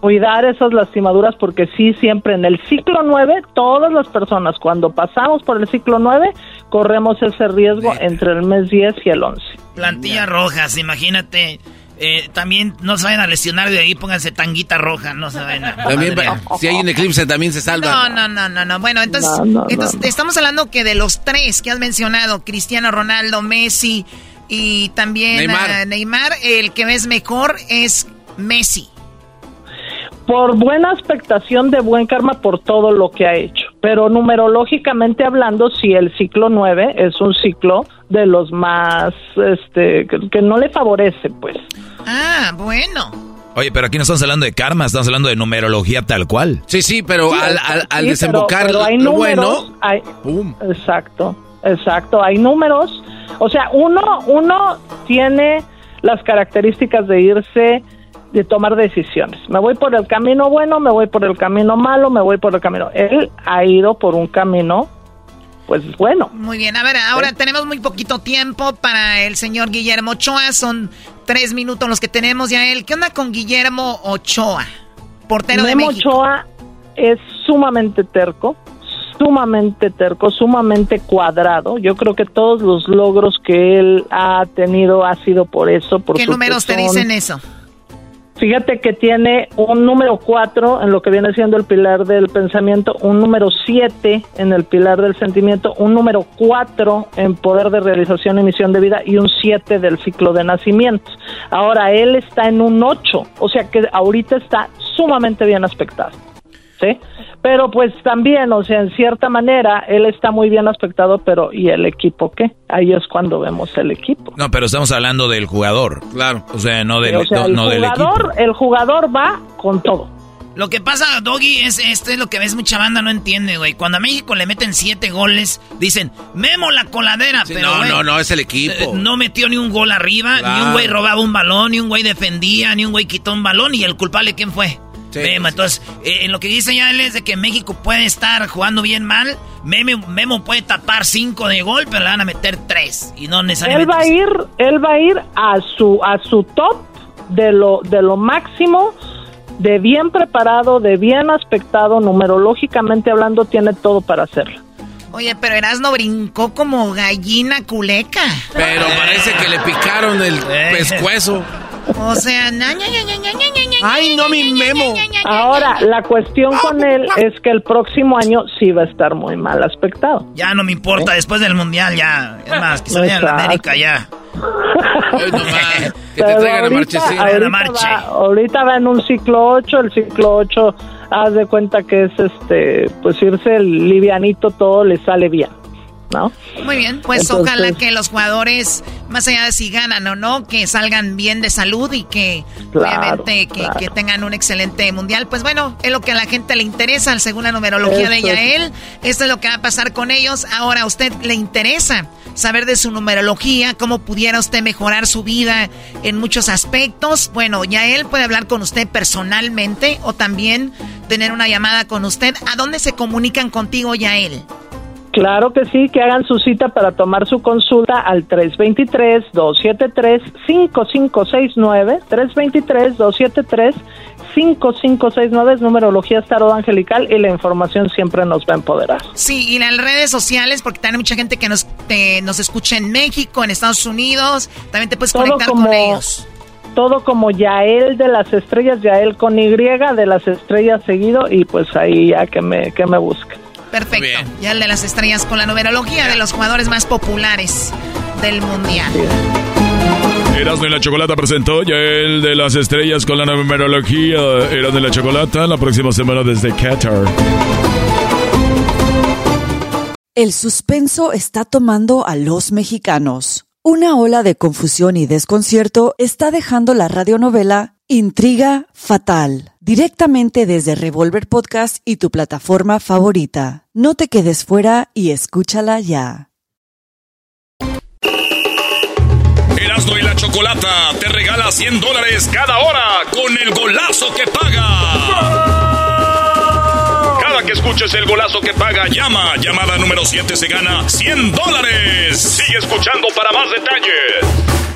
cuidar esas lastimaduras, porque sí, siempre en el ciclo 9, todas las personas, cuando pasamos por el ciclo 9, corremos ese riesgo entre el mes 10 y el 11. Plantillas rojas, imagínate. Eh, también no se vayan a lesionar de ahí, pónganse tanguita roja, no se vayan a... (laughs) También, si hay un eclipse, también se salva. No, no, no, no, no. Bueno, entonces, No, no, no, entonces no. estamos hablando que de los tres que has mencionado, Cristiano Ronaldo, Messi y también Neymar. Neymar, el que ves mejor es Messi. Por buena expectación de buen karma por todo lo que ha hecho. Pero numerológicamente hablando, si el ciclo 9 es un ciclo de los más, este, que, que no le favorece, pues. Ah, bueno. Oye, pero aquí no estamos hablando de karma, estamos hablando de numerología tal cual. Sí, sí, pero Sí, al, al- al sí, desembocar pero- pero hay lo números, bueno, hay-. Exacto, exacto. Hay números. O sea, uno, uno tiene las características de irse, de tomar decisiones. Me voy por el camino bueno, me voy por el camino malo, me voy por el camino. Él ha ido por un camino, pues bueno. Muy bien, a ver, ahora tenemos muy poquito tiempo para el señor Guillermo Ochoa. Son tres minutos los que tenemos ya él. ¿Qué onda con Guillermo Ochoa? Portero de Memo México. Ochoa es sumamente terco, sumamente terco, sumamente cuadrado. Yo creo que todos los logros que él ha tenido ha sido por eso. Por ¿Qué números te dicen eso? Fíjate que tiene un número 4 en lo que viene siendo el pilar del pensamiento, un número 7 en el pilar del sentimiento, un número 4 en poder de realización y misión de vida y un 7 del ciclo de nacimiento. Ahora él está en un 8, o sea que ahorita está sumamente bien aspectado. ¿Sí? Pero pues también, o sea, en cierta manera, él está muy bien aspectado, pero ¿y el equipo qué? Ahí es cuando vemos el equipo. No, pero estamos hablando del jugador. Claro. O sea, no del, o sea, no, el, no del equipo. jugador, el jugador va con todo. Lo que pasa, Doggy, es esto es lo que ves mucha banda no entiende, güey. Cuando a México le meten siete goles, dicen, Memo la coladera, Sí, pero no, güey, no, no, es el equipo. eh, no metió ni un gol arriba, Claro. ni un güey robaba un balón, ni un güey defendía, ni un güey quitó un balón, y el culpable, ¿quién fue? Sí, Memo, sí. entonces, eh, en lo que dice ya él es de que México puede estar jugando bien mal, Memo, Memo puede tapar cinco de gol, pero le van a meter tres, y no Él necesariamente... va a ir, él va a ir a su a su top de lo de lo máximo, de bien preparado, de bien aspectado, numerológicamente hablando tiene todo para hacerlo. Oye, pero Erasno brincó como gallina culeca. Pero parece que le picaron el Eh. pescuezo. O sea, na, Ay, no, mi Memo. Ahora, la cuestión con él es que el próximo año sí va a estar muy mal aspectado. Ya no me importa, después del mundial ya. Es más, que se vaya a la. América ya. Ay, no más. Que te traigan a ahorita, marchesín. ahorita la marche. va, ahorita va en un ciclo 8, el ciclo 8 haz de cuenta que es este, pues irse livianito todo le sale bien, ¿no? Muy bien, pues Entonces- ojalá que los jugadores, más allá de si ganan o no, que salgan bien de salud y que Claro, obviamente que, claro. que tengan un excelente mundial. Pues bueno, es lo que a la gente le interesa, según la numerología de Eso es. Yael. Esto es lo que va a pasar con ellos. Ahora a usted le interesa saber de su numerología, cómo pudiera usted mejorar su vida en muchos aspectos. Bueno, Yael puede hablar con usted personalmente o también tener una llamada con usted. ¿A dónde se comunican contigo, Yael? Claro que sí, que hagan su cita para tomar su consulta al 323-273-5569, 323-273-5569 es numerología tarot angelical y la información siempre nos va a empoderar. Sí, y las redes sociales, porque también hay mucha gente que nos, te- nos escucha en México, en Estados Unidos, también te puedes Todo conectar como- con ellos. Todo como Yael de las estrellas, Yael con Y de las estrellas seguido y pues ahí ya que me, que me busquen. Perfecto. bien. Ya el de las estrellas con la numerología de los jugadores más populares del mundial. Erasmo y la Chocolata presentó ya el de las estrellas con la numerología. Erasmo y la Chocolata la próxima semana desde Qatar. El suspenso está tomando a los mexicanos. Una ola de confusión y desconcierto está dejando la radionovela Intriga Fatal, directamente desde Revolver Podcast y tu plataforma favorita. No te quedes fuera y escúchala ya. El Erasmo y la Chocolata te regala 100 dólares cada hora con el golazo que paga. Cada que escuches el golazo que paga, llama. Llamada número 7 se gana 100 dólares. Sigue escuchando para más detalles.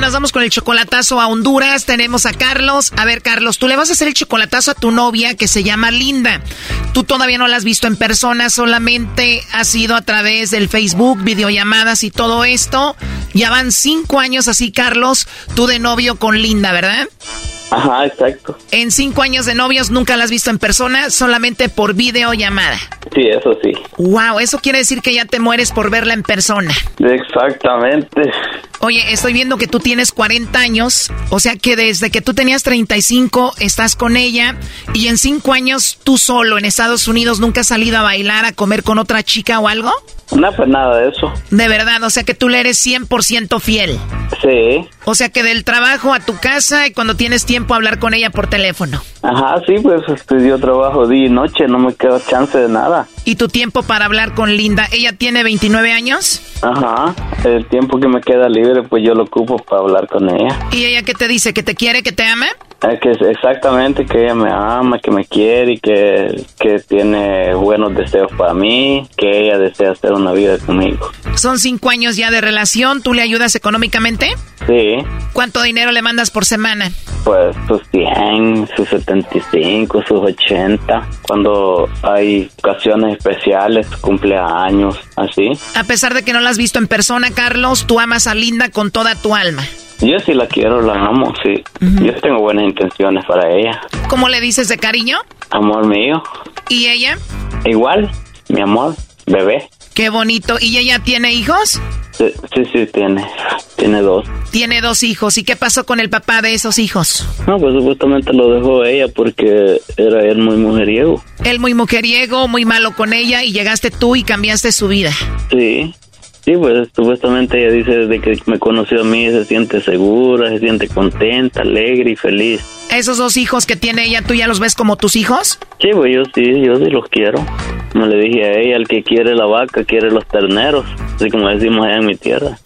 Nos vamos con el chocolatazo a Honduras. Tenemos a Carlos. A ver, Carlos, tú le vas a hacer el chocolatazo a tu novia que se llama Linda. Tú todavía no la has visto en persona, solamente ha sido a través del Facebook, videollamadas y todo esto. Ya van cinco años así, Carlos, tú de novio con Linda, ¿verdad? Ajá, exacto. En cinco años de novios nunca la has visto en persona, solamente por videollamada. Sí, eso sí. Wow, eso quiere decir que ya te mueres por verla en persona. Exactamente. Oye, estoy viendo que tú tienes 40 años, o sea que desde que tú tenías 35 estás con ella y en cinco años tú solo en Estados Unidos nunca has salido a bailar, a comer con otra chica o algo. No, pues nada de eso. De verdad, o sea que tú le eres 100% fiel. Sí. O sea que del trabajo a tu casa y cuando tienes tiempo hablar con ella por teléfono. Ajá, sí, pues este, yo trabajo día y noche, no me queda chance de nada. ¿Y tu tiempo para hablar con Linda? ¿Ella tiene 29 años? Ajá, el tiempo que me queda libre, pues yo lo ocupo para hablar con ella. ¿Y ella qué te dice? ¿Que te quiere, que te ama? Es que exactamente que ella me ama, que me quiere y que, que tiene buenos deseos para mí, que ella desea hacer una vida conmigo. Son cinco años ya de relación, ¿tú le ayudas económicamente? Sí. ¿Cuánto dinero le mandas por semana? Pues sus 100, sus 75, sus 80, cuando hay ocasiones especiales, cumpleaños, así. A pesar de que no la has visto en persona, Carlos, tú amas a Linda con toda tu alma. Yo sí la quiero, la amo, sí. Yo tengo buenas intenciones para ella. ¿Cómo le dices de cariño? Amor mío. ¿Y ella? Igual, mi amor, bebé. Qué bonito. ¿Y ella tiene hijos? Sí, sí, sí, tiene. Tiene dos. Tiene dos hijos. ¿Y qué pasó con el papá de esos hijos? No, pues supuestamente lo dejó ella porque era él muy mujeriego. Él muy mujeriego, muy malo con ella y llegaste tú y cambiaste su vida. Sí. Sí, pues supuestamente ella dice desde que me conoció a mí se siente segura, se siente contenta, alegre y feliz. ¿Esos dos hijos que tiene ella, tú ya los ves como tus hijos? Sí, pues yo sí, yo sí los quiero. No le dije a ella, el que quiere la vaca quiere los terneros, así como decimos allá en mi tierra.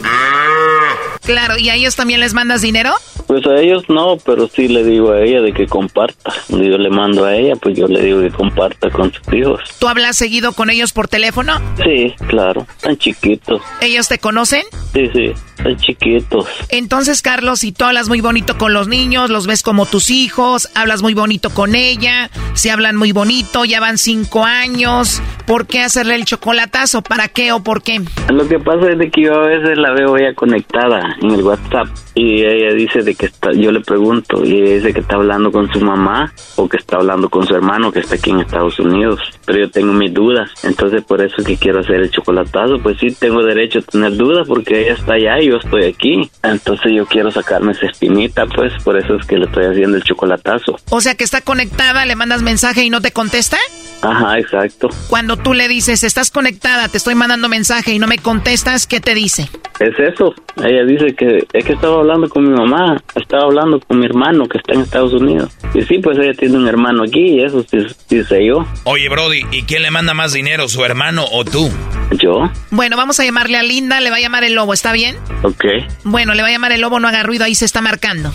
Claro, ¿y a ellos también les mandas dinero? Pues a ellos no, pero sí le digo a ella de que comparta. Yo le mando a ella, pues yo le digo que comparta con sus hijos. ¿Tú hablas seguido con ellos por teléfono? Sí, claro, tan chiquitos. ¿Ellos te conocen? Sí, sí, tan chiquitos. Entonces, Carlos, si tú hablas muy bonito con los niños, los ves como tus hijos, hablas muy bonito con ella, se hablan muy bonito, ya van cinco años, ¿por qué hacerle el chocolatazo? ¿Para qué o por qué? Lo que pasa es de que yo a veces la veo ella conectada en el WhatsApp y ella dice de que está, yo le pregunto y ella dice que está hablando con su mamá o que está hablando con su hermano que está aquí en Estados Unidos, pero yo tengo mis dudas, entonces por eso es que quiero hacer el chocolatazo, pues sí tengo derecho a tener dudas porque ella está allá y yo estoy aquí, entonces yo quiero sacarme esa espinita, pues por eso es que le estoy haciendo el chocolatazo. O sea que está conectada, le mandas mensaje y no te contesta? Ajá, exacto. Cuando tú le dices, estás conectada, te estoy mandando mensaje y no me contestas, ¿qué te dice? Es eso. Ella dice que es que estaba hablando con mi mamá, estaba hablando con mi hermano que está en Estados Unidos. Y sí, pues ella tiene un hermano aquí y eso sí, sí sé yo. Oye, Brody, ¿y quién le manda más dinero, su hermano o tú? ¿Yo? Bueno, vamos a llamarle a Linda, le va a llamar el lobo, ¿está bien? Ok. Bueno, le va a llamar el lobo, no haga ruido, ahí se está marcando.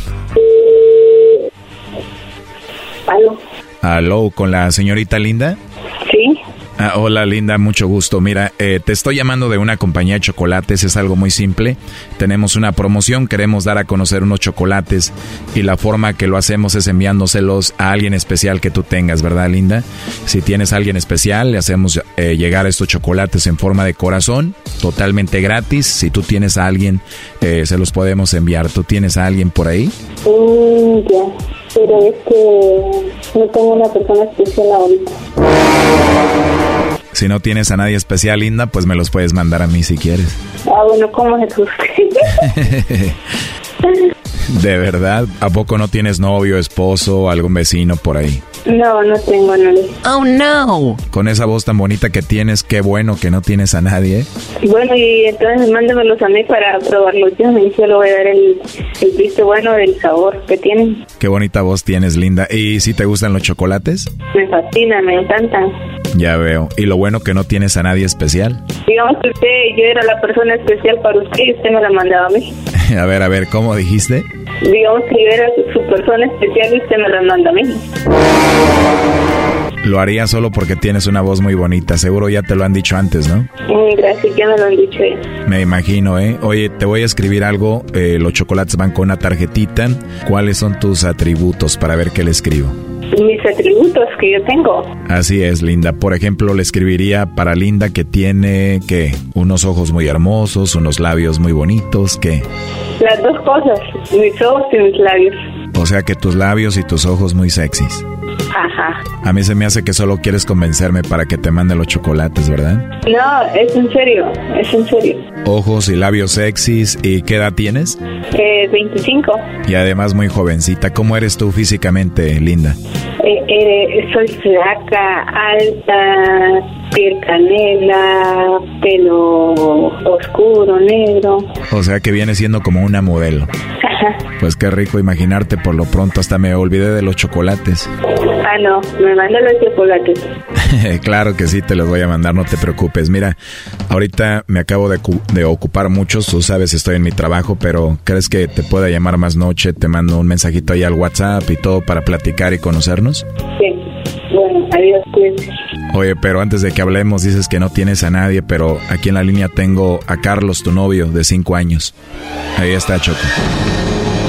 Aló. Aló, con la señorita Linda. Sí. Ah, hola Linda, mucho gusto. Mira, eh, te estoy llamando de una compañía de chocolates, es algo muy simple. Tenemos una promoción, queremos dar a conocer unos chocolates y la forma que lo hacemos es enviándoselos a alguien especial que tú tengas, ¿verdad Linda? Si tienes a alguien especial, le hacemos eh, llegar estos chocolates en forma de corazón, totalmente gratis. Si tú tienes a alguien, eh, se los podemos enviar. ¿Tú tienes a alguien por ahí? Mm, pero es que no tengo una persona especial ahorita. Si no tienes a nadie especial, Linda, pues me los puedes mandar a mí si quieres. Ah, bueno, ¿cómo es usted? (laughs) ¿De verdad? ¿A poco no tienes novio, esposo, algún vecino por ahí? No, no tengo nadie. Oh, no. Con esa voz tan bonita que tienes, qué bueno que no tienes a nadie. Bueno, y entonces mándamelos a mí para probarlos yo. Y yo le voy a dar el, el visto bueno del sabor que tienen. Qué bonita voz tienes, linda. ¿Y si te gustan los chocolates? Me fascinan, me encantan. Ya veo. ¿Y lo bueno que no tienes a nadie especial? Digamos que usted, yo era la persona especial para usted y usted me la mandaba a mí. (laughs) a ver, a ver, ¿cómo dijiste? Digamos que yo era su persona especial y usted me la manda a mí. Lo haría solo porque tienes una voz muy bonita. Seguro ya te lo han dicho antes, ¿no? gracias, ya me lo han dicho ya. Me imagino, ¿eh? Oye, te voy a escribir algo. Eh, los chocolates van con una tarjetita. ¿Cuáles son tus atributos para ver qué le escribo? Mis atributos que yo tengo. Así es, Linda. Por ejemplo, le escribiría para Linda que tiene, ¿qué? Unos ojos muy hermosos, unos labios muy bonitos, ¿qué? Las dos cosas, mis ojos y mis labios. O sea que tus labios y tus ojos muy sexys. Ajá. A mí se me hace que solo quieres convencerme para que te mande los chocolates, ¿verdad? No, es en serio, es en serio. Ojos y labios sexys. ¿Y qué edad tienes? Eh, 25. Y además muy jovencita. ¿Cómo eres tú físicamente, Linda? Eh, eh, soy flaca, alta, piel canela, pelo oscuro, negro. O sea que viene siendo como una modelo. Ajá. Pues qué rico imaginarte por lo pronto. Hasta me olvidé de los chocolates. Ah, no, me manda los chocolates. (laughs) claro que sí, te los voy a mandar, no te preocupes. Mira, ahorita me acabo de, de, ocupar muchos, tú sabes, estoy en mi trabajo, pero ¿crees que te pueda llamar más noche? Te mando un mensajito ahí al WhatsApp y todo para platicar y conocernos. Sí, bueno, adiós, cuídense. Oye, pero antes de que hablemos, dices que no tienes a nadie, pero aquí en la línea tengo a Carlos, tu novio, de cinco años. Ahí está, Choco.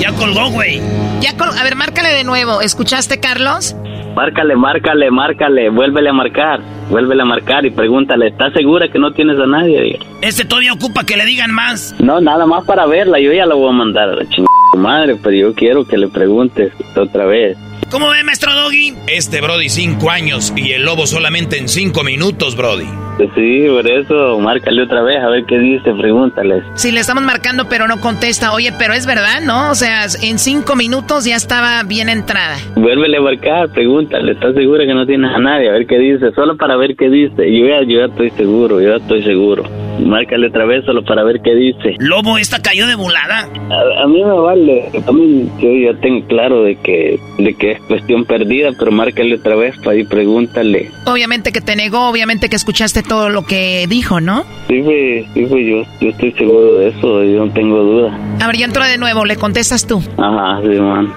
Ya colgó, güey. Ya col A ver, márcale de nuevo. ¿Escuchaste, Carlos? Márcale, márcale, márcale. Vuélvele a marcar. Vuélvele a marcar y pregúntale. ¿Estás segura que no tienes a nadie? Este todavía ocupa que le digan más. No, nada más para verla. Yo ya la voy a mandar a la chingada madre, pero yo quiero que le preguntes otra vez. ¿Cómo ve, maestro Doggy? Este Brody cinco años y el lobo solamente en cinco minutos, Brody. Sí, por eso, márcale otra vez a ver qué dice, pregúntale. Sí, le estamos marcando, pero no contesta. Oye, pero es verdad, ¿no? O sea, en cinco minutos ya estaba bien entrada. Vuélvele a marcar, pregúntale, ¿estás segura que no tienes a nadie? A ver qué dice, solo para ver qué dice. Yo ya, yo ya estoy seguro, yo ya estoy seguro. Márcale otra vez solo para ver qué dice. Lobo, ¿esta cayó de volada? A, a mí me vale, a mí yo ya tengo claro de que, de que es cuestión perdida, pero márcale otra vez para ir pregúntale. Obviamente que te negó, obviamente que escuchaste todo lo que dijo, ¿no? Sí, fue, sí, fue yo, yo estoy seguro de eso, yo no tengo duda. A ver, ya entró de nuevo, le contestas tú. Ajá, sí, man.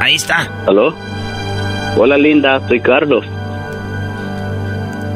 Ahí está. ¿Aló? Hola, linda, soy Carlos.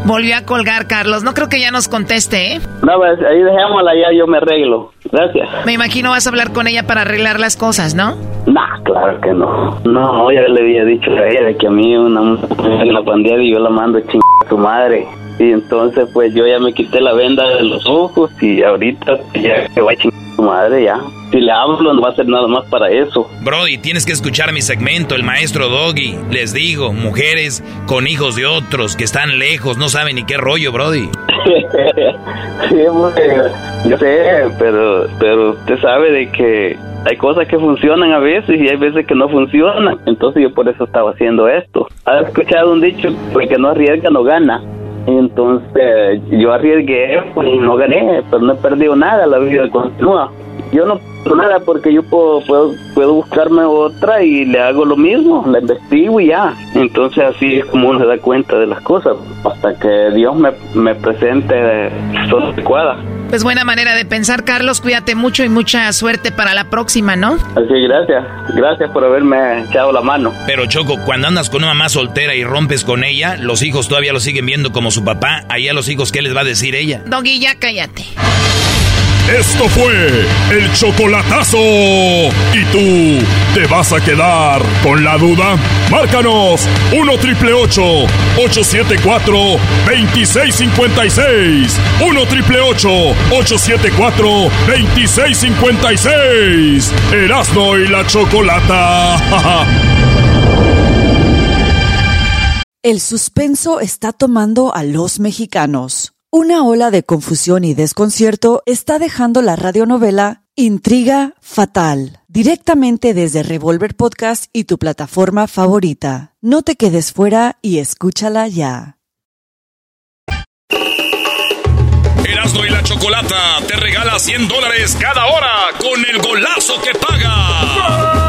Volvió a colgar, Carlos. No creo que ya nos conteste, ¿eh? No, pues ahí dejémosla, ya yo me arreglo. Gracias. Me imagino vas a hablar con ella para arreglar las cosas, ¿no? Nah, claro que no. No, ya le había dicho a ella de que a mí una mujer la pandilla y yo la mando a a su madre. Y entonces, pues yo ya me quité la venda de los ojos y ahorita ya que va a chingar a su madre ya. Si le hablo, no va a hacer nada más para eso. Brody, tienes que escuchar mi segmento, el maestro Doggy. Les digo, mujeres con hijos de otros que están lejos, no saben ni qué rollo, Brody. (laughs) sí, yo sé, pero, pero usted sabe de que hay cosas que funcionan a veces y hay veces que no funcionan. Entonces yo por eso estaba haciendo esto. ¿Has escuchado un dicho? Porque no arriesga, no gana. Entonces yo arriesgué pues, y no gané, pero no he perdido nada, la vida continúa. Yo no nada porque yo puedo, puedo, puedo buscarme otra y le hago lo mismo, la investigo y ya. Entonces así es como uno se da cuenta de las cosas, hasta que Dios me, me presente son adecuadas. Pues buena manera de pensar, Carlos. Cuídate mucho y mucha suerte para la próxima, ¿no? Así, gracias. Gracias por haberme echado la mano. Pero Choco, cuando andas con una mamá soltera y rompes con ella, los hijos todavía lo siguen viendo como su papá. Ahí a los hijos, ¿qué les va a decir ella? Doggy, ya cállate. Esto fue el chocolatazo. ¿Y tú te vas a quedar con la duda? Márcanos 1 triple 874 2656. 1 triple 874 2656. Erasno y la chocolata. (laughs) El suspenso está tomando a los mexicanos. Una ola de confusión y desconcierto está dejando la radionovela Intriga Fatal, directamente desde Revolver Podcast y tu plataforma favorita. No te quedes fuera y escúchala ya. Erasmo y la Chocolata te regala 100 dólares cada hora con el golazo que paga.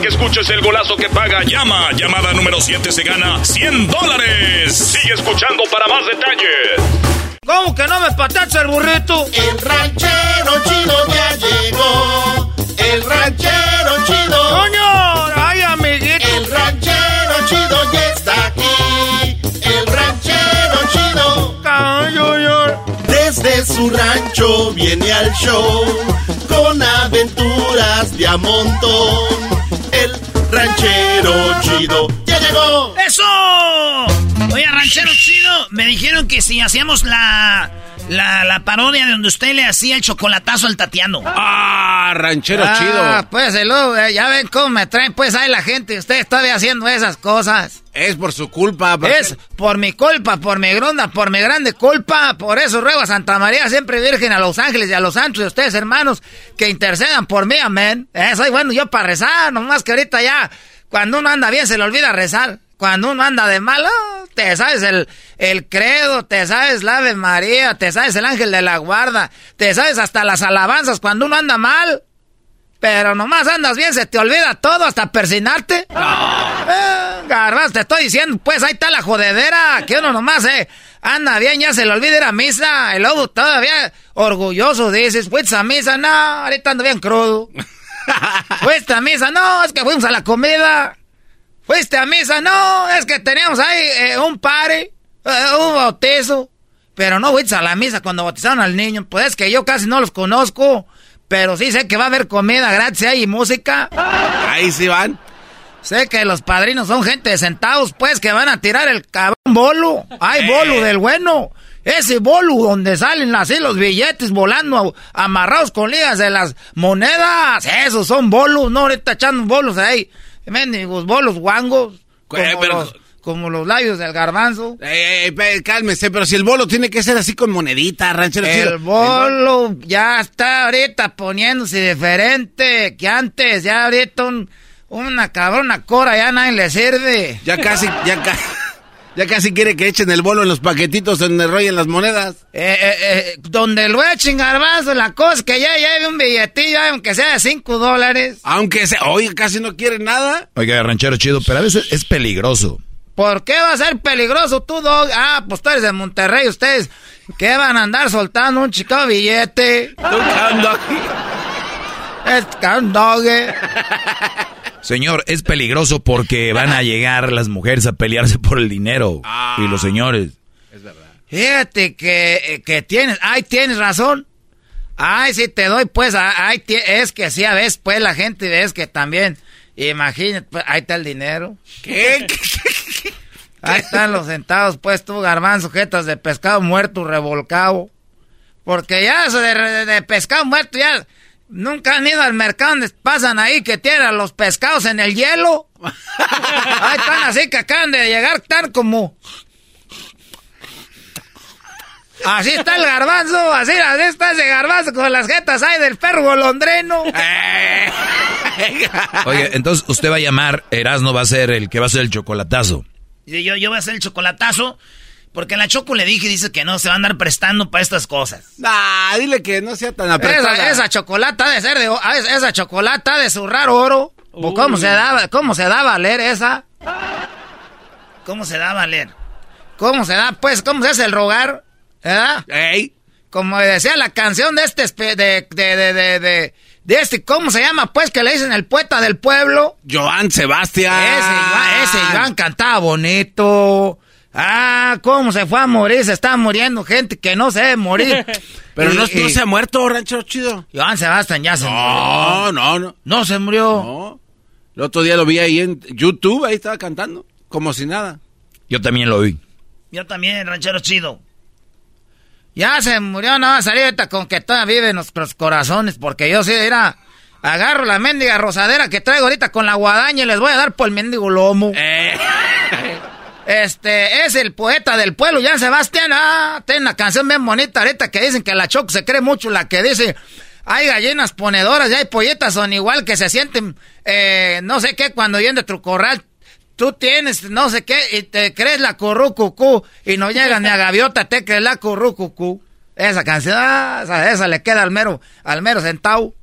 Que escuches el golazo que paga, llama. Llamada número 7 se gana 100 dólares. Sigue escuchando para más detalles. ¿Cómo que no me patacha el burrito? El ranchero chido ya llegó. El ranchero chido. ¡Coño! ¡Ay, amiguito! El ranchero chido ya está aquí. El ranchero chido. Desde su rancho viene al show con aventuras de a montón. Ranchero chido ya llegó. ¡Eso! Oye, ranchero chido, me dijeron que si hacíamos la, la, la parodia de donde usted le hacía el chocolatazo al Tatiano. Ah, ranchero Ah, chido. Pues el eh, ya ven cómo me traen pues ahí la gente. Usted está haciendo esas cosas. Es por su culpa. porque- Es por mi culpa, por mi gronda, por mi grande culpa. Por eso ruego a Santa María, siempre Virgen, a los ángeles y a los santos y a ustedes, hermanos, que intercedan por mí, amén. Eh, soy bueno yo para rezar, nomás que ahorita ya, cuando uno anda bien se le olvida rezar. Cuando uno anda de malo, te sabes el, el credo, te sabes la Ave María, te sabes el ángel de la guarda, te sabes hasta las alabanzas cuando uno anda mal. Pero nomás andas bien, se te olvida todo hasta persinarte. Eh, Garbanzo, te estoy diciendo, pues ahí está la jodedera, que uno nomás, eh, anda bien, ya se le olvida ir a misa, el lobo todavía orgulloso dices, fuiste a misa, no, ahorita ando bien crudo. (laughs) fuiste a misa, no, es que fuimos a la comida. Fuiste a misa, no, es que teníamos ahí eh, un pare, eh, un bautizo. Pero no fuiste a la misa cuando bautizaron al niño, pues es que yo casi no los conozco. Pero sí sé que va a haber comida gratis ahí y música. Ahí sí van. Sé que los padrinos son gente de centavos, pues, que van a tirar el cabrón bolo. Hay bolo del bueno. Ese bolo donde salen así los billetes volando amarrados con ligas de las monedas. Esos son bolos, no ahorita echando bolos ahí. Mendigos bolos guangos. Como, Eh, pero- los, como los labios del garbanzo. Eh, eh, pe- cálmese, pero si el bolo tiene que ser así con monedita, ranchero chido. El bolo ya está ahorita poniéndose diferente que antes. Ya ahorita un- una cabrona cora ya nadie le sirve. Ya casi, ya, ca- ya casi quiere que echen el bolo en los paquetitos donde rollen las monedas. Eh, eh, eh, donde lo echen garbanzo, la cosa es que ya lleve un billetillo, aunque sea de 5 dólares. Aunque sea, oye, casi no quiere nada. Oiga, ranchero chido, pero a veces es peligroso. ¿Por qué va a ser peligroso tú, Dog? Ah, pues tú eres de Monterrey, ustedes. ¿Qué van a andar soltando un chico billete? Es candogue. (laughs) Señor, es peligroso porque van a llegar las mujeres a pelearse por el dinero. Y los señores. Fíjate que, eh, que tienes, ay, tienes razón. Ay, sí te doy, pues, ah, ay, es que sí, a veces, pues, la gente ves que también, imagínate, pues, ahí está el dinero. ¿Qué? (laughs) Ahí están los centavos, pues, tú, garbanzo, jetas de pescado muerto, revolcado. Porque ya eso de, de- de pescado muerto, ya, nunca han ido al mercado donde pasan ahí que tienen los pescados en el hielo. (laughs) Ahí están así que acaban de llegar, están como... Así está el garbanzo, así, así está ese garbanzo con las jetas ahí del perro golondreno. Oye, entonces usted va a llamar, Erasno va a ser el que va a hacer el chocolatazo. Y yo, yo voy a hacer el chocolatazo, porque la Choco le dije y dice que no se va a andar prestando para estas cosas. Ah, dile que no sea tan apretada. Esa, esa chocolata de ser de, esa- chocolata de zurrar oro. ¿O ¿Cómo se da, cómo se da a valer esa? ¿Cómo se da a valer? ¿Cómo se da, pues, cómo se hace el rogar? ¿Verdad? Como decía la canción de este, de, de, de, de, de, de este, ¿cómo se llama, pues, que le dicen el poeta del pueblo? Joan Sebastián. Ese Iván, ese Iván cantaba bonito. Ah, cómo se fue a morir, se está muriendo gente que no se debe morir. (laughs) Pero Y- no, no se ha muerto, ranchero chido. Iván Sebastián ya se No, murió. no, no. No se murió. No. El otro día lo vi ahí en YouTube, ahí estaba cantando, como si nada. Yo también lo vi. Yo también, ranchero chido. Ya se murió, no va a salir ahorita con que todavía vive en nuestros corazones, porque yo sí, era agarro la mendiga rosadera que traigo ahorita con la guadaña y les voy a dar por el mendigo lomo. Eh. (laughs) Este, es el poeta del pueblo, Jan Sebastián. Ah, tiene una canción bien bonita ahorita que dicen que la Choco se cree mucho, la que dice, hay gallinas ponedoras y hay polletas son igual que se sienten, eh, no sé qué, cuando vienen de tu corral. Tú tienes no sé qué y te crees la currucucú y no llegas ni a gaviota, te crees la currucucú. Esa canción, ah, esa, le queda al mero, al mero centavo.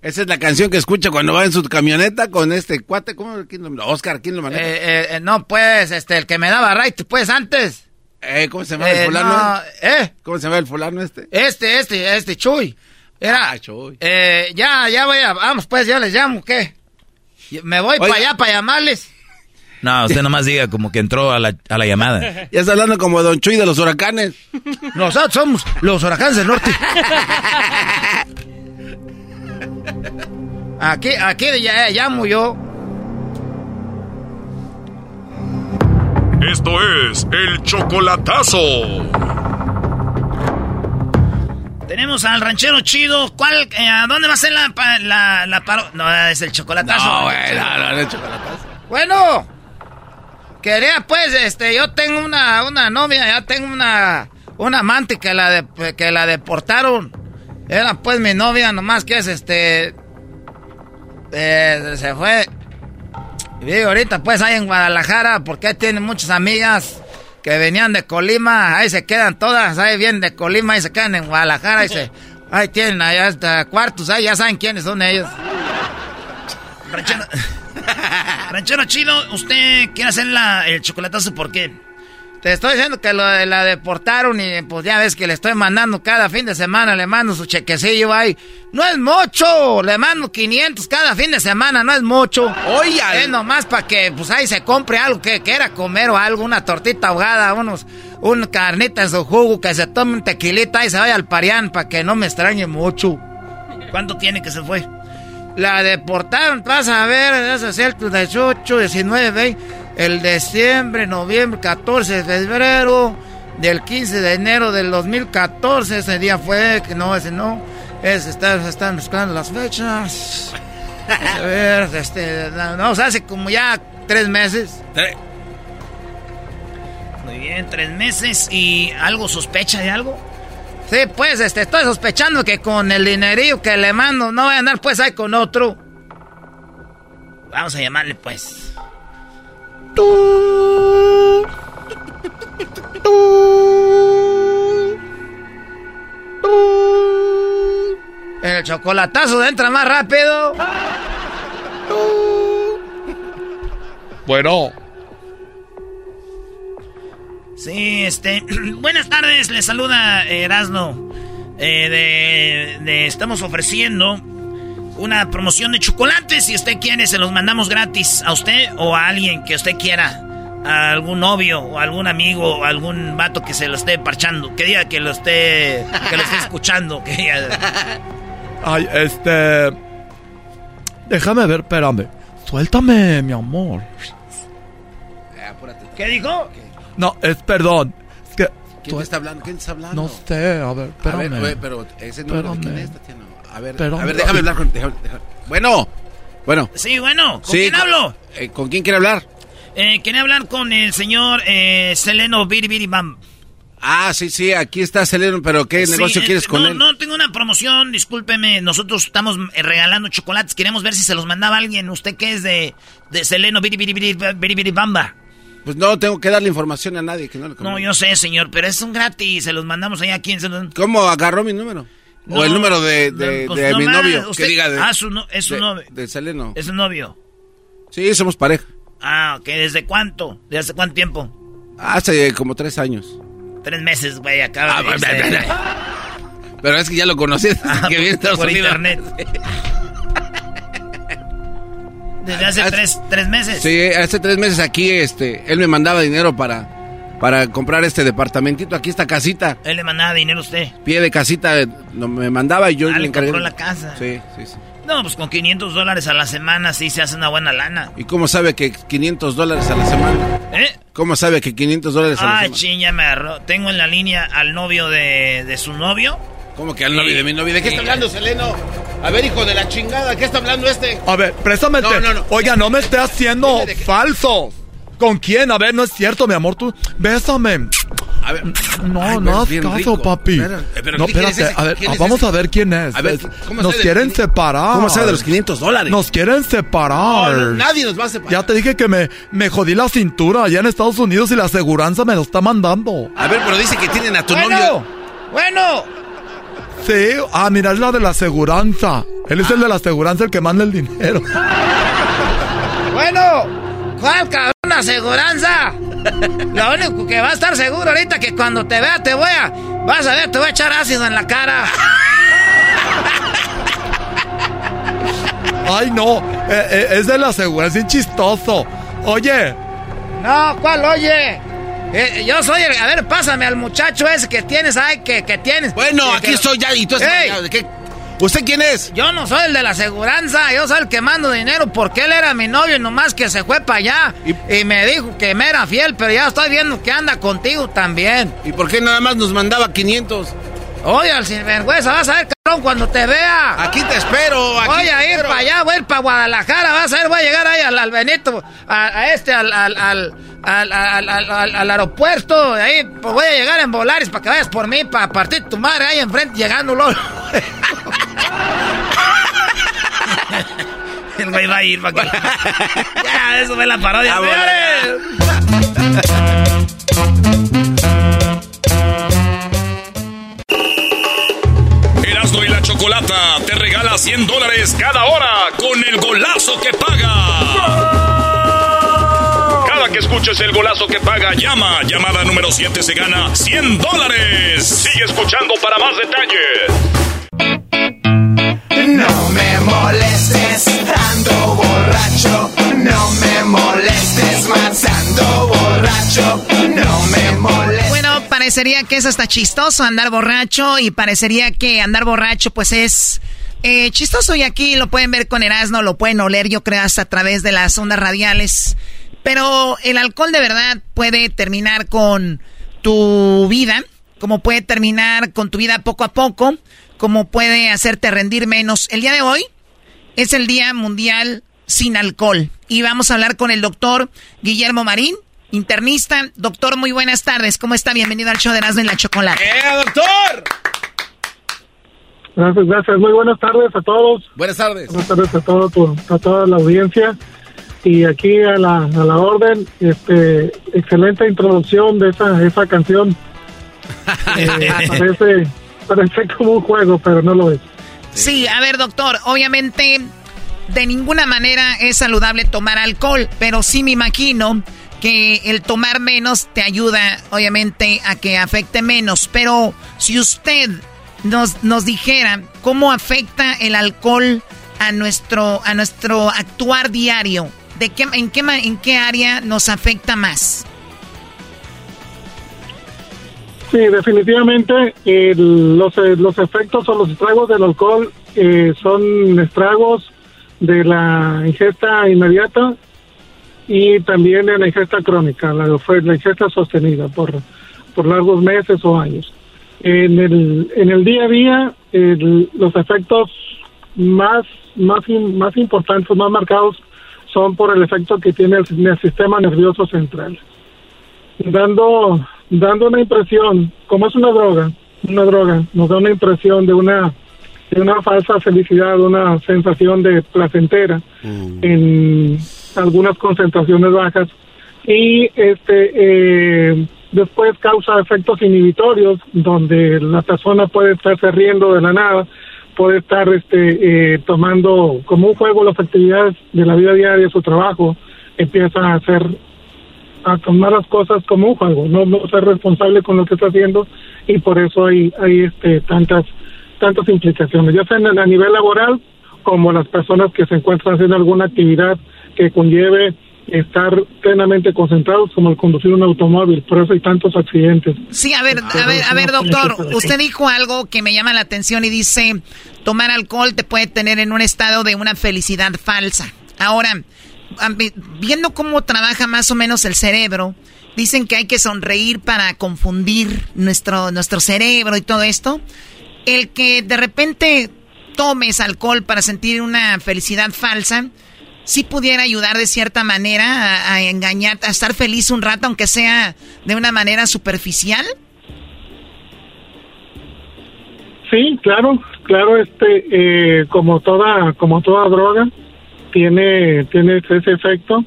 Esa es la canción que escucha cuando va en su camioneta con este cuate, ¿cómo? ¿Quién lo, Oscar, ¿quién lo maneja? Eh, eh, no, pues, este, el que me daba right, pues, antes. Eh, ¿cómo se llama el fulano? No, ¿Eh? ¿Cómo se llama el fulano este? Este, este, este, Chuy. Era, ah, Chuy. Eh, ya, ya voy a, vamos, pues, ya les llamo, ¿qué? Me voy para allá para llamarles. No, usted nomás diga como que entró a la, a la llamada. (laughs) Ya está hablando como Don Chuy de los huracanes. Nosotros somos los huracanes del norte. (laughs) Aquí, aquí ya llamo yo. Esto es el chocolatazo. Tenemos al ranchero chido. ¿Cuál? Eh, ¿A dónde va a ser la, la, la paro? No, es el chocolatazo. No, güey, no, no, no, el chocolatazo. Bueno, quería pues, este, yo tengo una, una novia, ya tengo una, una amante que la, de, que la deportaron. Era pues mi novia, nomás que es este. Eh, se fue. Y ahorita pues ahí en Guadalajara, porque tiene muchas amigas que venían de Colima, ahí se quedan todas, ahí vienen de Colima, y se quedan en Guadalajara, y se, ahí tienen allá hasta cuartos, ahí ya saben quiénes son ellos. Ranchero, (laughs) Ranchero Chino, ¿usted quiere hacer la, el chocolatazo por qué? Te estoy diciendo que lo de la deportaron y pues ya ves que le estoy mandando cada fin de semana, le mando su chequecillo ahí. No es mucho, le mando 500 cada fin de semana, no es mucho. Oye, es nomás para que pues ahí se compre algo que quiera comer o algo, una tortita ahogada, unos, un carnita en su jugo, que se tome un tequilita y se vaya al parián para que no me extrañe mucho. ¿Cuánto tiene que se fue? La deportaron, vas a ver, es el 18, 19, 20 el diciembre, noviembre, 14 de febrero, del 15 de enero del 2014, ese día fue, que no, ese no, es, está, están mezclando las fechas. A ver, este, no, o sea, hace como ya tres meses. Muy bien, tres meses y algo sospecha de algo. Sí, pues, este, estoy sospechando que con el dinerillo que le mando no voy a andar pues ahí con otro. Vamos a llamarle pues. El chocolatazo entra más rápido. Bueno. Sí, este. (clears throat) Buenas tardes, le saluda Erasno. Eh, de, estamos ofreciendo una promoción de chocolates. Si usted quiere, se los mandamos gratis a usted o a alguien que usted quiera. A algún novio o algún amigo o algún vato que se lo esté parchando. Que diga que lo esté, que lo esté escuchando. Que Ay, este... Déjame ver, espérame. Suéltame, mi amor. ¿Qué dijo? No, es perdón. ¿Quién está hablando? ¿Quién está hablando? No sé, a ver, espérame. A ver, pero ese número de quién es, Tatiana. A ver, a ver, déjame hablar con... Déjame, déjame. Bueno, bueno. Sí, bueno. ¿Con quién hablo? Eh, ¿Con quién quiere hablar? Eh, quería hablar con el señor eh, Seleno Biribiribam. Ah, sí, sí, aquí está Seleno, pero ¿qué negocio quieres con no, él? No, tengo una promoción, discúlpeme, nosotros estamos regalando chocolates, queremos ver si se los mandaba alguien. ¿Usted qué es de, de Seleno Biribiribamba? Pues no tengo que darle información a nadie que no le No, yo sé, señor, pero es un gratis, se los mandamos ahí a quien se los... ¿Cómo agarró mi número? o el número de, de, pues de mi novio. usted- que diga de, ah, su no- es su de- novio. De Seleno. Es un novio. Sí, somos pareja. Ah, ok, ¿desde cuánto? ¿De hace cuánto tiempo? Hace como tres años. Tres meses, güey, acaba Ah, de irse. Pero es que ya lo conocí desde que a Estados por Unidos. internet. (laughs) Desde hace Ah, tres, tres meses. Sí, hace tres meses aquí, este, él me mandaba dinero para, para comprar este departamentito, aquí esta casita, Él le mandaba dinero a usted. pie de casita, no, me mandaba y yo Ah, le encargué. compró la casa. Sí, sí, sí. No, pues con 500 dólares a la semana sí se hace una buena lana. ¿Y cómo sabe que 500 dólares a la semana? ¿Eh? ¿Cómo sabe que 500 dólares a la Ah, semana? ching, ya me agarró. Tengo en la línea al novio de, de su novio. ¿Cómo que al novio de mi novio? ¿De qué está hablando, Seleno? A ver, hijo de la chingada, ¿qué está hablando este? A ver, préstame. No, no, no. Oiga, no me esté haciendo falsos. ¿Con quién? A ver, no es cierto, mi amor, tú, bésame. A ver, no, no haz caso, papi. Espera, pero no, ¿quién es espérate, a ver, ¿Quién es vamos ese? a ver quién es. A ver, Es- ¿cómo nos quieren separar. ¿Cómo sé de los 500 dólares? Nos quieren separar. No, no, nadie nos va a separar. Ya te dije que me, me jodí la cintura allá en Estados Unidos y la aseguranza me lo está mandando. A ver, pero dice que tienen a tu Bueno, novio. bueno. Sí, ah, mira, es la de la aseguranza. Él es el de la aseguranza el que manda el dinero. (laughs) Bueno, ¿cuál cabrón aseguranza? Lo único que va a estar seguro ahorita que cuando te vea te voy a... Vas a ver, te voy a echar ácido en la cara. (laughs) Ay, no, eh, eh, es de la aseguranza, es chistoso. Oye, No, ¿cuál oye? Eh, yo soy el... A ver, pásame al muchacho ese que tienes ahí, que, que tienes. Bueno, aquí estoy ya y tú estás... ¿Usted quién es? Yo no soy el de la aseguranza, yo soy el que mando dinero porque él era mi novio y nomás que se fue para allá y, me dijo que me era fiel, pero ya estoy viendo que anda contigo también. ¿Y por qué nada más nos mandaba 500? Oye, al sinvergüenza, vas a ver, cabrón, cuando te vea. Aquí te espero, aquí voy a ir para allá, voy a ir para Guadalajara, vas a ver, voy a llegar ahí al, al Benito, a, a este, al, al, al, al, al- al- al- al aeropuerto, ahí, pues voy a llegar en Volaris para que vayas por mí, para partir tu madre ahí enfrente, llegando luego. (laughs) El güey va a ir para que... (laughs) ya, eso fue la parodia, Ah, señores. 100 dólares cada hora con el golazo que paga. Cada que escuches el golazo que paga, llama. Llamada número 7 se gana 100 dólares. Sigue escuchando para más detalles. No me molestes, ando borracho. No me molestes más, ando borracho. No me molestes. Bueno, parecería que es hasta chistoso andar borracho y parecería que andar borracho pues es eh, chistoso y aquí lo pueden ver con Erasmo, lo pueden oler yo creo hasta a través de las ondas radiales. Pero el alcohol de verdad puede terminar con tu vida, como puede terminar con tu vida poco a poco, como puede hacerte rendir menos. El día de hoy es el Día Mundial sin Alcohol. Y vamos a hablar con el doctor Guillermo Marín, internista. Doctor, muy buenas tardes. ¿Cómo está? Bienvenido al show de Erasmo en la Chocolate. ¡Eh, doctor! Gracias, gracias. Muy buenas tardes a todos. Buenas tardes. Buenas tardes a, todo tu- a toda la audiencia. Y aquí a la, a la orden, este, excelente introducción de esa, esa canción. (laughs) Eh, parece, parece como un juego, pero no lo es. Sí, a ver, doctor, obviamente de ninguna manera es saludable tomar alcohol, pero sí me imagino que el tomar menos te ayuda, obviamente, a que afecte menos. Pero si usted nos, nos dijera cómo afecta el alcohol a nuestro, a nuestro actuar diario, ¿de qué, en, qué, ¿en qué área nos afecta más? Sí, definitivamente el- los, eh, los efectos o los estragos del alcohol eh, son estragos de la ingesta inmediata y también de la ingesta crónica, la, la ingesta sostenida por, por largos meses o años. En el, en el día a día, el- los efectos más, más, más importantes, más marcados, son por el efecto que tiene el, el sistema nervioso central. Dando dando una impresión, como es una droga, una droga, nos da una impresión de una de una falsa felicidad, una sensación de placentera en algunas concentraciones bajas. Y este eh, después causa efectos inhibitorios donde la persona puede estarse riendo de la nada, puede estar este eh, tomando como un juego las actividades de la vida diaria, su trabajo, empieza a hacer a tomar las cosas como un juego, no, no ser responsable con lo que está haciendo y por eso hay, hay este, tantas, tantas implicaciones, ya sea a nivel laboral como las personas que se encuentran haciendo alguna actividad que conlleve estar plenamente concentrados como el conducir un automóvil, por eso hay tantos accidentes. Sí, a ver, a ver, a ver, doctor, usted dijo algo que me llama la atención y dice, tomar alcohol te puede tener en un estado de una felicidad falsa. Ahora, viendo cómo trabaja más o menos el cerebro, dicen que hay que sonreír para confundir nuestro, nuestro cerebro y todo esto. El que de repente tomes alcohol para sentir una felicidad falsa, sí pudiera ayudar de cierta manera a, engañar, a estar feliz un rato, aunque sea de una manera superficial? Sí, claro, claro, este, eh, como toda, como toda droga, tiene, tiene ese efecto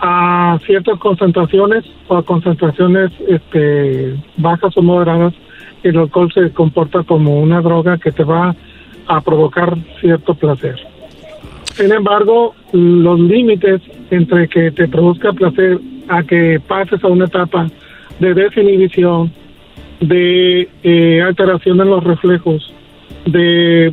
a ciertas concentraciones o a concentraciones este, bajas o moderadas, el alcohol se comporta como una droga que te va a provocar cierto placer. Sin embargo, los límites entre que te produzca placer a que pases a una etapa de desinhibición, de eh, alteración en los reflejos, de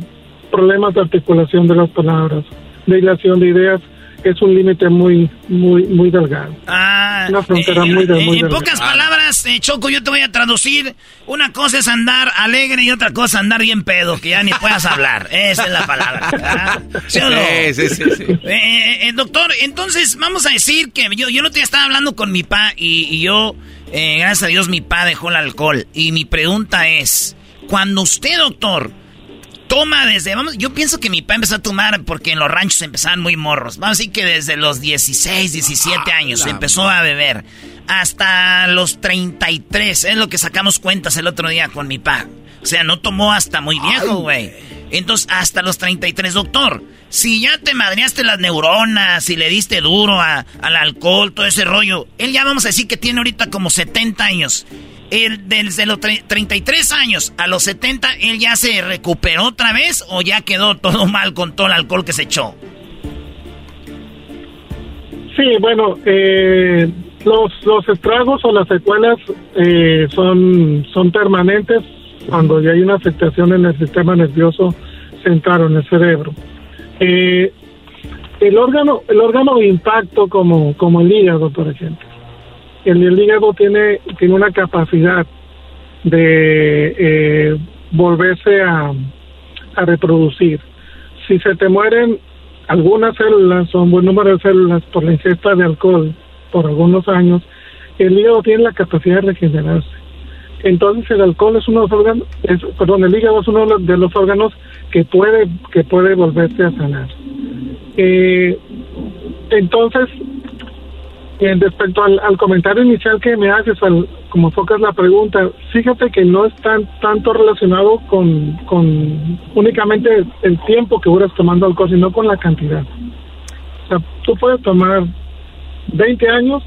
problemas de articulación de las palabras, de ilación de ideas, es un límite muy, muy, muy delgado. Ah, Una frontera muy, muy En pocas palabras, eh, Choco, yo te voy a traducir. Una cosa es andar alegre y otra cosa andar bien pedo, que ya ni puedas hablar. (laughs) Esa es la palabra. ¿Sí o no? Sí, sí, sí. Eh, eh, doctor, entonces vamos a decir que yo, yo no te estaba hablando con mi pa y, y yo, gracias a Dios, mi pa dejó el alcohol. Y mi pregunta es, cuando usted, doctor, toma desde, vamos, yo pienso que mi papá empezó a tomar porque en los ranchos empezaban muy morros. Vamos a decir que desde los 16, 17 ah, años empezó a beber hasta los 33, es lo que sacamos cuentas el otro día con mi papá. O sea, no tomó hasta muy viejo, güey. Entonces, hasta los 33, doctor. Si ya te madreaste las neuronas, si le diste duro al alcohol, todo ese rollo, él ya vamos a decir que tiene ahorita como 70 años desde los 33 años a los 70, ¿él ya se recuperó otra vez o ya quedó todo (laughs) mal con todo el alcohol que se echó? Sí, bueno, eh, los, los estragos o las secuelas eh, son, son permanentes cuando ya hay una afectación en el sistema nervioso central en el cerebro. Eh, el órgano el órgano de impacto como, como el hígado, por ejemplo, el, hígado tiene, tiene una capacidad de eh, volverse a, a reproducir. Si se te mueren algunas células o un buen número de células por la ingesta de alcohol por algunos años, el hígado tiene la capacidad de regenerarse. Entonces el alcohol es uno de los órganos, perdón, el hígado es uno de los órganos que puede que puede volverse a sanar. Eh, entonces en respecto al, comentario inicial que me haces, al, como focas la pregunta, fíjate que no es tan, tanto relacionado con, con únicamente el tiempo que duras tomando alcohol, sino con la cantidad. O sea, tú puedes tomar 20 años,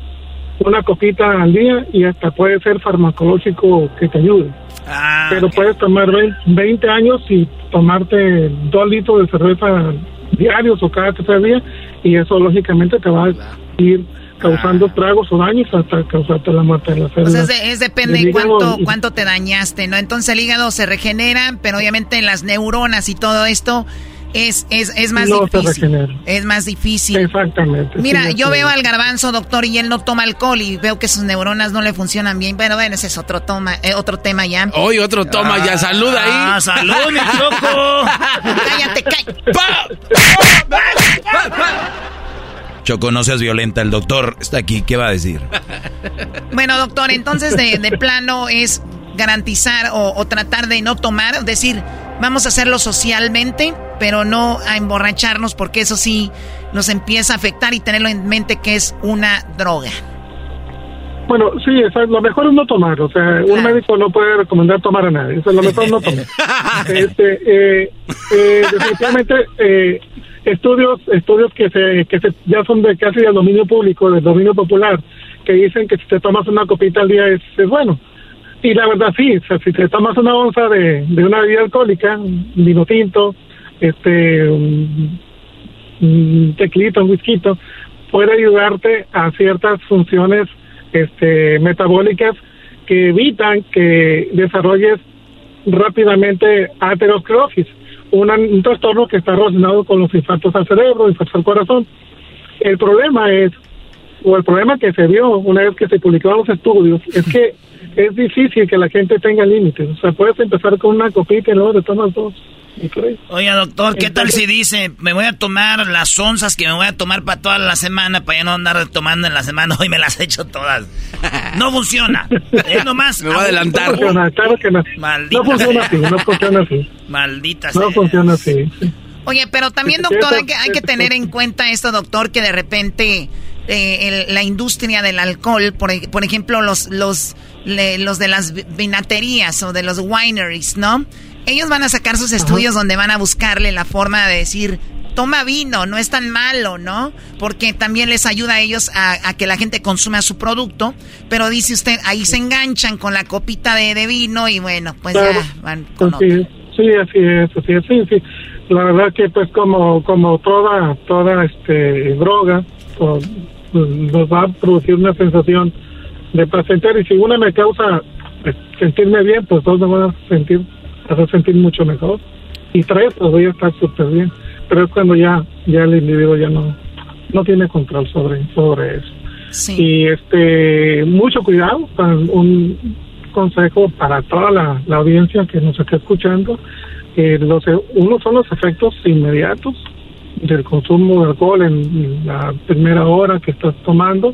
una copita al día y hasta puede ser farmacológico que te ayude. Ah, Pero puedes tomar 20 años y tomarte dos litros de cerveza diarios o cada tercer día y eso lógicamente te va a ir causando tragos o daños hasta causarte la muerte de la célula. Pues es, depende de cuánto, cuánto te dañaste, ¿no? Entonces el hígado se regenera, pero obviamente las neuronas y todo esto es, es, es más difícil. Es más difícil. Exactamente. Mira, yo veo al garbanzo, doctor, y él no toma alcohol y veo que sus neuronas no le funcionan bien. Pero bueno, ese es otro, toma, eh, otro tema ya. Hoy otro toma ya. Salud ahí. Ah, salud, mi (laughs) choco. Cállate, cállate. Choco, no seas violenta. El doctor está aquí. ¿Qué va a decir? Bueno, doctor, entonces de, plano es garantizar o, tratar de no tomar, decir, vamos a hacerlo socialmente, pero no a emborracharnos porque eso sí nos empieza a afectar y tenerlo en mente que es una droga. Bueno, sí, lo mejor es no tomar, o sea, un médico no puede recomendar tomar a nadie, eso es lo mejor no tomar. (laughs) este, eh, eh, definitivamente, eh, estudios estudios que se que se, ya son de casi del dominio público del dominio popular que dicen que si te tomas una copita al día es, es bueno y la verdad sí o sea, si te tomas una onza de, de una bebida alcohólica un vino tinto este un, un tequilito un whisky puede ayudarte a ciertas funciones este metabólicas que evitan que desarrolles rápidamente aterosclerosis un trastorno que está relacionado con los infartos al cerebro, infartos al corazón. El problema es, o el problema que se vio una vez que se publicaron los estudios, es que es difícil que la gente tenga límites. O sea, puedes empezar con una copita y luego te tomas dos. Oiga, doctor, ¿qué tal si dice, me voy a tomar las onzas que me voy a tomar para toda la semana, para ya no andar tomando en la semana, (laughs) hoy me las he hecho todas? No funciona. (laughs) Es nomás. Me voy a adelantar. No funciona, claro que no. Maldita no funciona así, no funciona así. Maldita No funciona así. Oye, pero también, doctor, hay que, hay que tener en cuenta esto, doctor, que de repente eh, la industria del alcohol, por, por ejemplo, los, los, los de las vinaterías o de los wineries, ¿no? Ellos van a sacar sus estudios donde van a buscarle la forma de decir, toma vino, no es tan malo, ¿no? Porque también les ayuda a ellos a, que la gente consuma su producto. Pero dice usted, ahí se enganchan con la copita de, vino y bueno, pues ya van con sí, sí, así es, así es, sí, sí. La verdad que pues como, como toda, toda este droga, nos va a producir una sensación de placer y si una me causa pues, sentirme bien, pues dos me van a sentir, hacer sentir mucho mejor. Y tres, pues voy a estar súper bien. Pero es cuando ya, ya el individuo ya no, no tiene control sobre, sobre eso. Y este, mucho cuidado, un consejo para toda la, audiencia que nos está escuchando. Eh, los, uno son los efectos inmediatos del consumo de alcohol en la primera hora que estás tomando,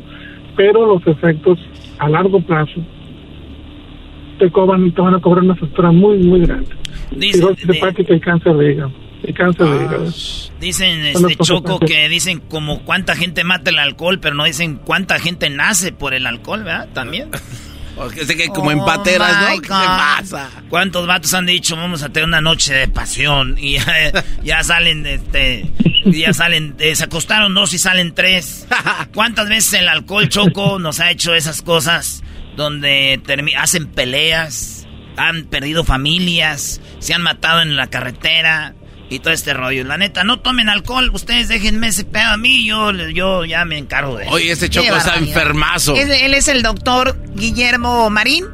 pero los efectos a largo plazo te, cobran, te van a cobrar una factura muy, muy grande. Dice, y cáncer de hígado. Y cáncer de hígado. Dicen, este Choco, que dicen como cuánta gente mata el alcohol, pero no dicen cuánta gente nace por el alcohol, ¿verdad? También. (laughs) Porque sé que como en pateras, ¿no? ¿Qué pasa? ¿Cuántos vatos han dicho vamos a tener una noche de pasión? Y ya, salen, este, ya salen, eh, se acostaron dos y salen tres. ¿Cuántas veces el alcohol choco nos ha hecho esas cosas donde hacen peleas, han perdido familias, se han matado en la carretera? Y todo este rollo. La neta, no tomen alcohol, ustedes déjenme ese pedo a mí, yo, yo ya me encargo de él. Oye, ese choco está enfermazo. él es el doctor Guillermo Marín.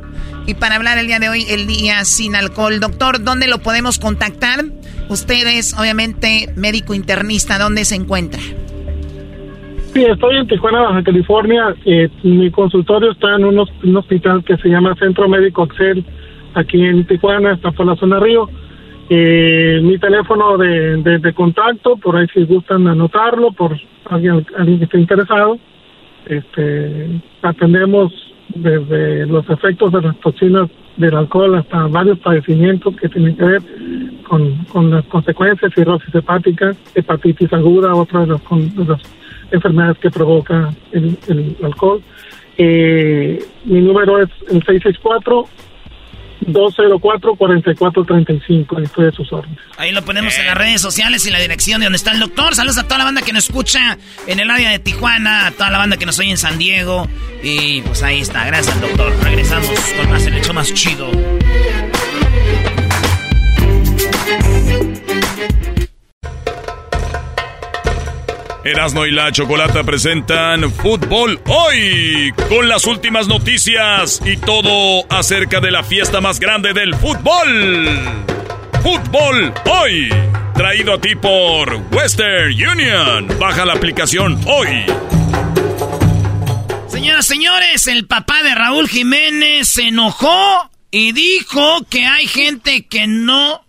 Y para hablar el día de hoy, el día sin alcohol. Doctor, ¿dónde lo podemos contactar? Ustedes, obviamente, médico internista, ¿dónde se encuentra? Sí, estoy en Tijuana, Baja California. Eh, mi consultorio está en un, un, hospital que se llama Centro Médico Excel, aquí en Tijuana, está por la zona Río. Eh, mi teléfono de, de, contacto, por ahí si gustan anotarlo, por alguien, alguien que esté interesado. Este, atendemos desde los efectos de las toxinas del alcohol hasta varios padecimientos que tienen que ver con, con las consecuencias, cirrosis hepática, hepatitis aguda, otra de las, de las enfermedades que provoca el, el alcohol. Eh, mi número es el 664 204-4435. Estoy de sus órdenes. Ahí lo ponemos en las redes sociales y la dirección de donde está el doctor. Saludos a toda la banda que nos escucha en el área de Tijuana, a toda la banda que nos oye en San Diego. Y pues ahí está. Gracias, doctor. Regresamos con más el hecho más chido. Erasmo y la Chocolata presentan Fútbol Hoy con las últimas noticias y todo acerca de la fiesta más grande del fútbol. Fútbol Hoy, traído a ti por Western Union. Baja la aplicación hoy. Señoras, señores, el papá de Raúl Jiménez se enojó y dijo que hay gente que no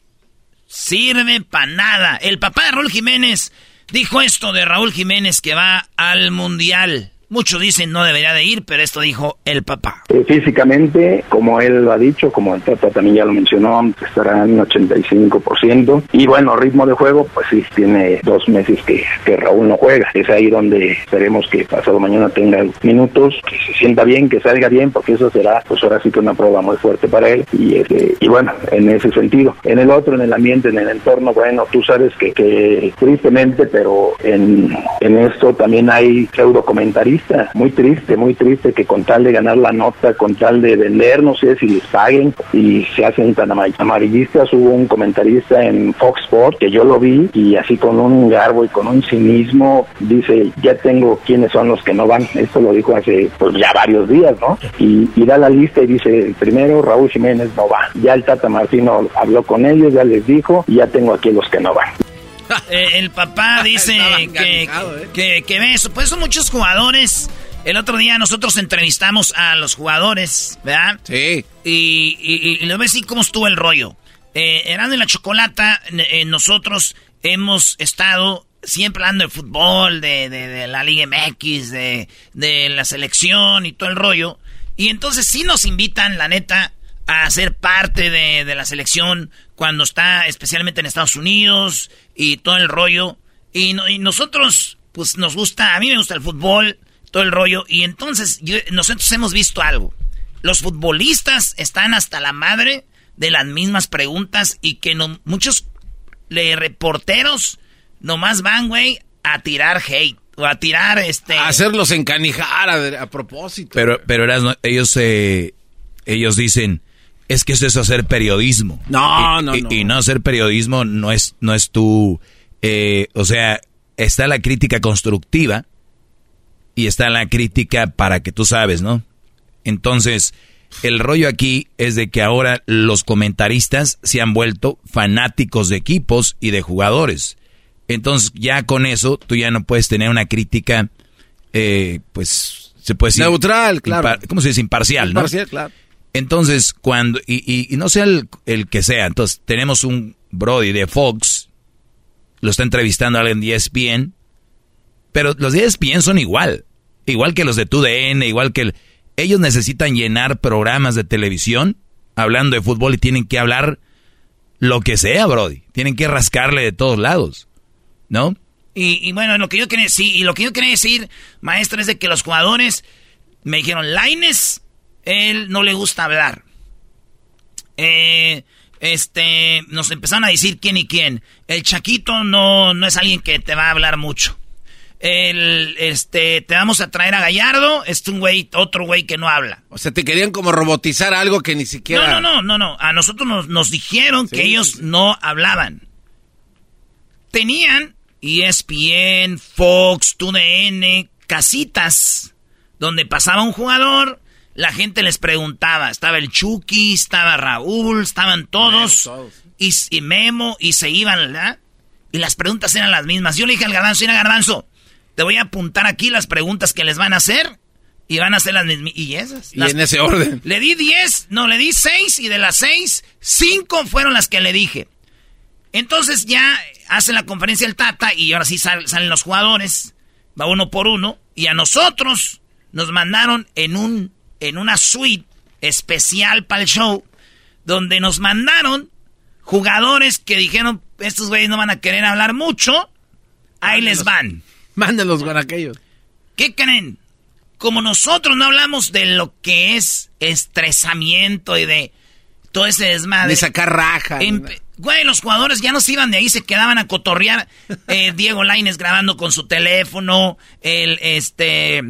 sirve para nada. El papá de Raúl Jiménez Dijo esto de Raúl Jiménez que va al Mundial. Muchos dicen no debería de ir, pero esto dijo el papá. Eh, físicamente, como él lo ha dicho, como el Tata también ya lo mencionó, estará en 85%. Y bueno, ritmo de juego, pues sí, tiene dos meses que, que Raúl no juega. Es ahí donde esperemos que pasado mañana tenga minutos, que se sienta bien, que salga bien, porque eso será, pues ahora sí que una prueba muy fuerte para él. Y, este, y bueno, en ese sentido. En el otro, en el ambiente, en el entorno, bueno, tú sabes que, que tristemente, pero en, en esto también hay pseudo comentaristas muy triste, muy triste que con tal de ganar la nota, con tal de vender, no sé si les paguen y se hacen tan amarillistas. Hubo un comentarista en Fox Sports que yo lo vi y así con un garbo y con un cinismo dice, ya tengo quiénes son los que no van. Esto lo dijo hace pues ya varios días, ¿no? Y, da la lista y dice, primero Raúl Jiménez no va. Ya el Tata Martino habló con ellos, ya les dijo y ya tengo aquí los que no van. (laughs) Eh, el papá (laughs) dice que, ¿eh? que, que, ve eso. Pues son muchos jugadores. El otro día nosotros entrevistamos a los jugadores, ¿verdad? Sí. Y, y, y, lo ves así cómo estuvo el rollo. Eh, en la Chocolata, eh, nosotros hemos estado siempre hablando de fútbol, de, de, la Liga MX, de, de la selección y todo el rollo. Y entonces sí nos invitan, la neta, a ser parte de, de la selección cuando está especialmente en Estados Unidos y todo el rollo. Y, nosotros, pues nos gusta, a mí me gusta el fútbol, todo el rollo. Y entonces nosotros hemos visto algo. Los futbolistas están hasta la madre de las mismas preguntas y que no, muchos le, reporteros nomás van, güey, a tirar hate o a tirar este... A hacerlos encanijar a, propósito. Pero, pero ellos, eh, ellos dicen, es que eso es hacer periodismo. No, no, no. Y no hacer periodismo no es, no es tu... Eh, o sea, está la crítica constructiva y está la crítica para que tú sabes, ¿no? Entonces, el rollo aquí es de que ahora los comentaristas se han vuelto fanáticos de equipos y de jugadores. Entonces, ya con eso, tú ya no puedes tener una crítica, eh, pues, se puede decir... Neutral, claro. ¿Cómo se dice? Imparcial, ¿no? Imparcial, claro. Entonces, cuando... Y, no sea el, el, que sea. Entonces, tenemos un Brody de Fox, lo está entrevistando a alguien de ESPN, pero los de ESPN son igual. Igual que los de TUDN, igual que el ellos necesitan llenar programas de televisión hablando de fútbol y tienen que hablar lo que sea, Brody. Tienen que rascarle de todos lados, ¿no? Y, bueno, lo que yo quería decir, y lo que yo quería decir, maestro, es de que los jugadores me dijeron, Laines, él no le gusta hablar. Eh, este, nos empezaron a decir quién y quién. El Chaquito no, no es alguien que te va a hablar mucho el, este, te vamos a traer a Gallardo, es un güey, otro güey que no habla. O sea, te querían como robotizar algo que ni siquiera... No, no, no, no, no. A nosotros nos, nos dijeron que ellos no hablaban. Tenían ESPN, Fox, TUDN, casitas, donde pasaba un jugador, la gente les preguntaba, estaba el Chucky, estaba Raúl, estaban todos, Y, y, Memo, y se iban, ¿verdad? Y las preguntas eran las mismas. Yo le dije al garbanzo, era garbanzo, te voy a apuntar aquí las preguntas que les van a hacer. Y van a hacer las mismas. Y esas. Y en ese orden. Le di 10, no, le di 6 y de las 6, 5 fueron las que le dije. Entonces ya hace la conferencia el Tata y ahora sí salen los jugadores. Va uno por uno. Y a nosotros nos mandaron en, un, en una suite especial para el show. Donde nos mandaron jugadores que dijeron, estos güeyes no van a querer hablar mucho. Ahí les van. Mándenlos con aquellos. ¿Qué creen? Como nosotros no hablamos de lo que es estresamiento y de todo ese desmadre. De sacar raja. güey, los jugadores ya no se iban de ahí, se quedaban a cotorrear. (laughs) Eh, Diego Laines grabando con su teléfono. El, este.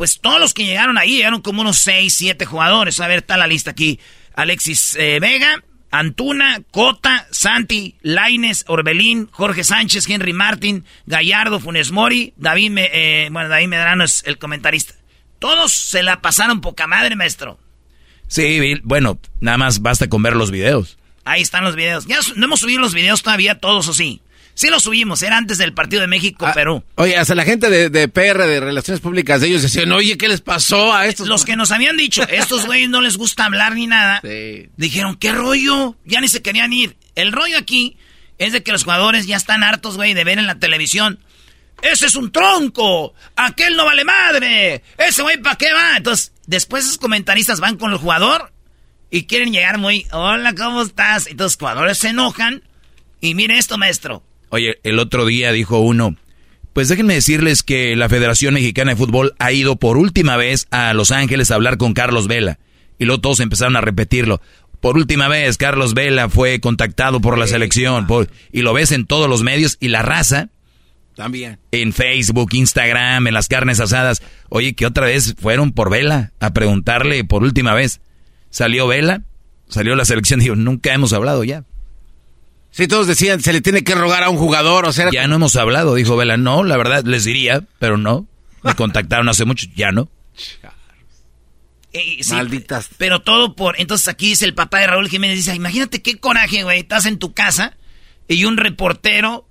Pues todos los que llegaron ahí, llegaron como unos 6, 7 jugadores. A ver, está la lista aquí. Alexis eh, Vega, Antuna, Cota, Santi, Laines, Orbelín, Jorge Sánchez, Henry Martín, Gallardo, Funes Mori, David, eh, bueno, David Medrano es el comentarista. Todos se la pasaron poca madre, maestro. Sí, bueno, nada más basta con ver los videos. Ahí están los videos. Ya no hemos subido los videos todavía todos, ¿o sí? Sí lo subimos, era antes del partido de México-Perú. Ah, oye, hasta la gente de, de, PR, de Relaciones Públicas, de ellos decían, oye, ¿qué les pasó a estos? Los que nos habían dicho, (laughs) estos güeyes no les gusta hablar ni nada, dijeron, ¿qué rollo? Ya ni se querían ir. El rollo aquí es de que los jugadores ya están hartos, güey, de ver en la televisión. Ese es un tronco, aquel no vale madre, ese güey, ¿para qué va? Entonces, después esos comentaristas van con el jugador y quieren llegar muy, hola, ¿cómo estás? Entonces, los jugadores se enojan y mire esto, maestro. Oye, el otro día dijo uno, pues déjenme decirles que la Federación Mexicana de Fútbol ha ido por última vez a Los Ángeles a hablar con Carlos Vela. Y luego todos empezaron a repetirlo. Por última vez, Carlos Vela fue contactado por la selección. y lo ves en todos los medios y la raza. También. En Facebook, Instagram, en las carnes asadas. Oye, que otra vez fueron por Vela a preguntarle por última vez. Salió Vela, salió la selección (laughs) y dijo, nunca hemos hablado ya. Sí, todos decían, se le tiene que rogar a un jugador, o sea... Ya no hemos hablado, dijo Vela. No, la verdad, les diría, pero no. Me contactaron hace mucho, ya no. (laughs) Eh, Malditas. Pero todo por... Entonces aquí dice el papá de Raúl Jiménez, dice, imagínate qué coraje, güey, estás en tu casa y un reportero...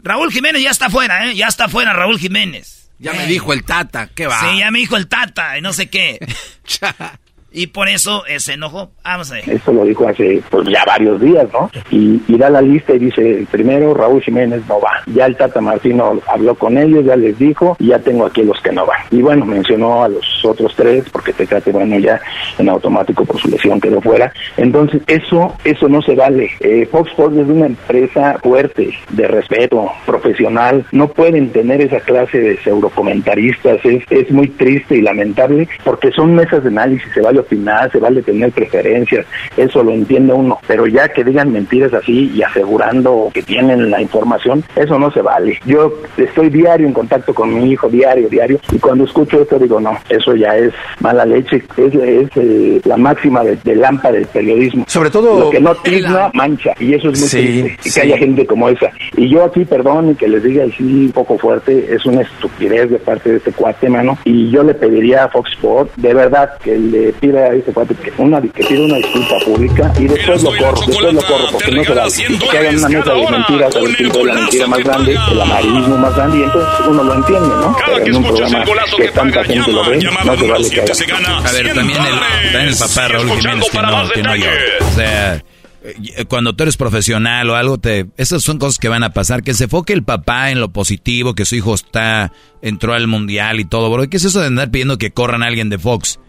Raúl Jiménez ya está afuera, ¿eh? Ya está afuera Raúl Jiménez. Ya me dijo el Tata, ¿qué va? Sí, ya me dijo el Tata y no sé qué. (laughs) Y por eso se enojó. Vamos a ver. Esto lo dijo hace pues, ya varios días, ¿no? Y, da la lista y dice, primero Raúl Jiménez no va. Ya el Tata Martino habló con ellos, ya les dijo, y ya tengo aquí los que no van. Y bueno, mencionó a los otros tres, porque Tecate, bueno, ya en automático por su lesión quedó fuera. Entonces, eso, eso no se vale. Eh, Fox Sports es una empresa fuerte, de respeto, profesional. No pueden tener esa clase de pseudocomentaristas. Es, es muy triste y lamentable, porque son mesas de análisis, se vale opinar, se vale tener preferencias, eso lo entiende uno, pero ya que digan mentiras así y asegurando que tienen la información, eso no se vale. Yo estoy diario en contacto con mi hijo, diario, diario, y cuando escucho esto digo, no, eso ya es mala leche, es, es eh, la máxima de, de lámpara del periodismo. Sobre todo... Lo que no tizna, mancha, y eso es muy triste, que haya gente como esa. Y yo aquí, perdón, y que les diga así un poco fuerte, es una estupidez de parte de este cuate, mano, y yo le pediría a Fox Sports, de verdad, que le pida a ese cuate que, una, que pida una disculpa pública y después lo corro, después lo corro, porque no se da que hagan una mesa de mentiras, el tipo de la mentira más grande, el amarillismo más grande, y entonces uno lo entiende, ¿no? Pero en un programa que tanta gente lo ve, no se vale que hagan. A ver, también el, también el papá Raúl Jiménez que no, que no yo. O sea eh, cuando tú eres profesional o algo, te, esas son cosas que van a pasar. Que se enfoque el papá en lo positivo, que su hijo está, entró al mundial y todo, bro. ¿Qué es eso de andar pidiendo que corran a alguien de Fox?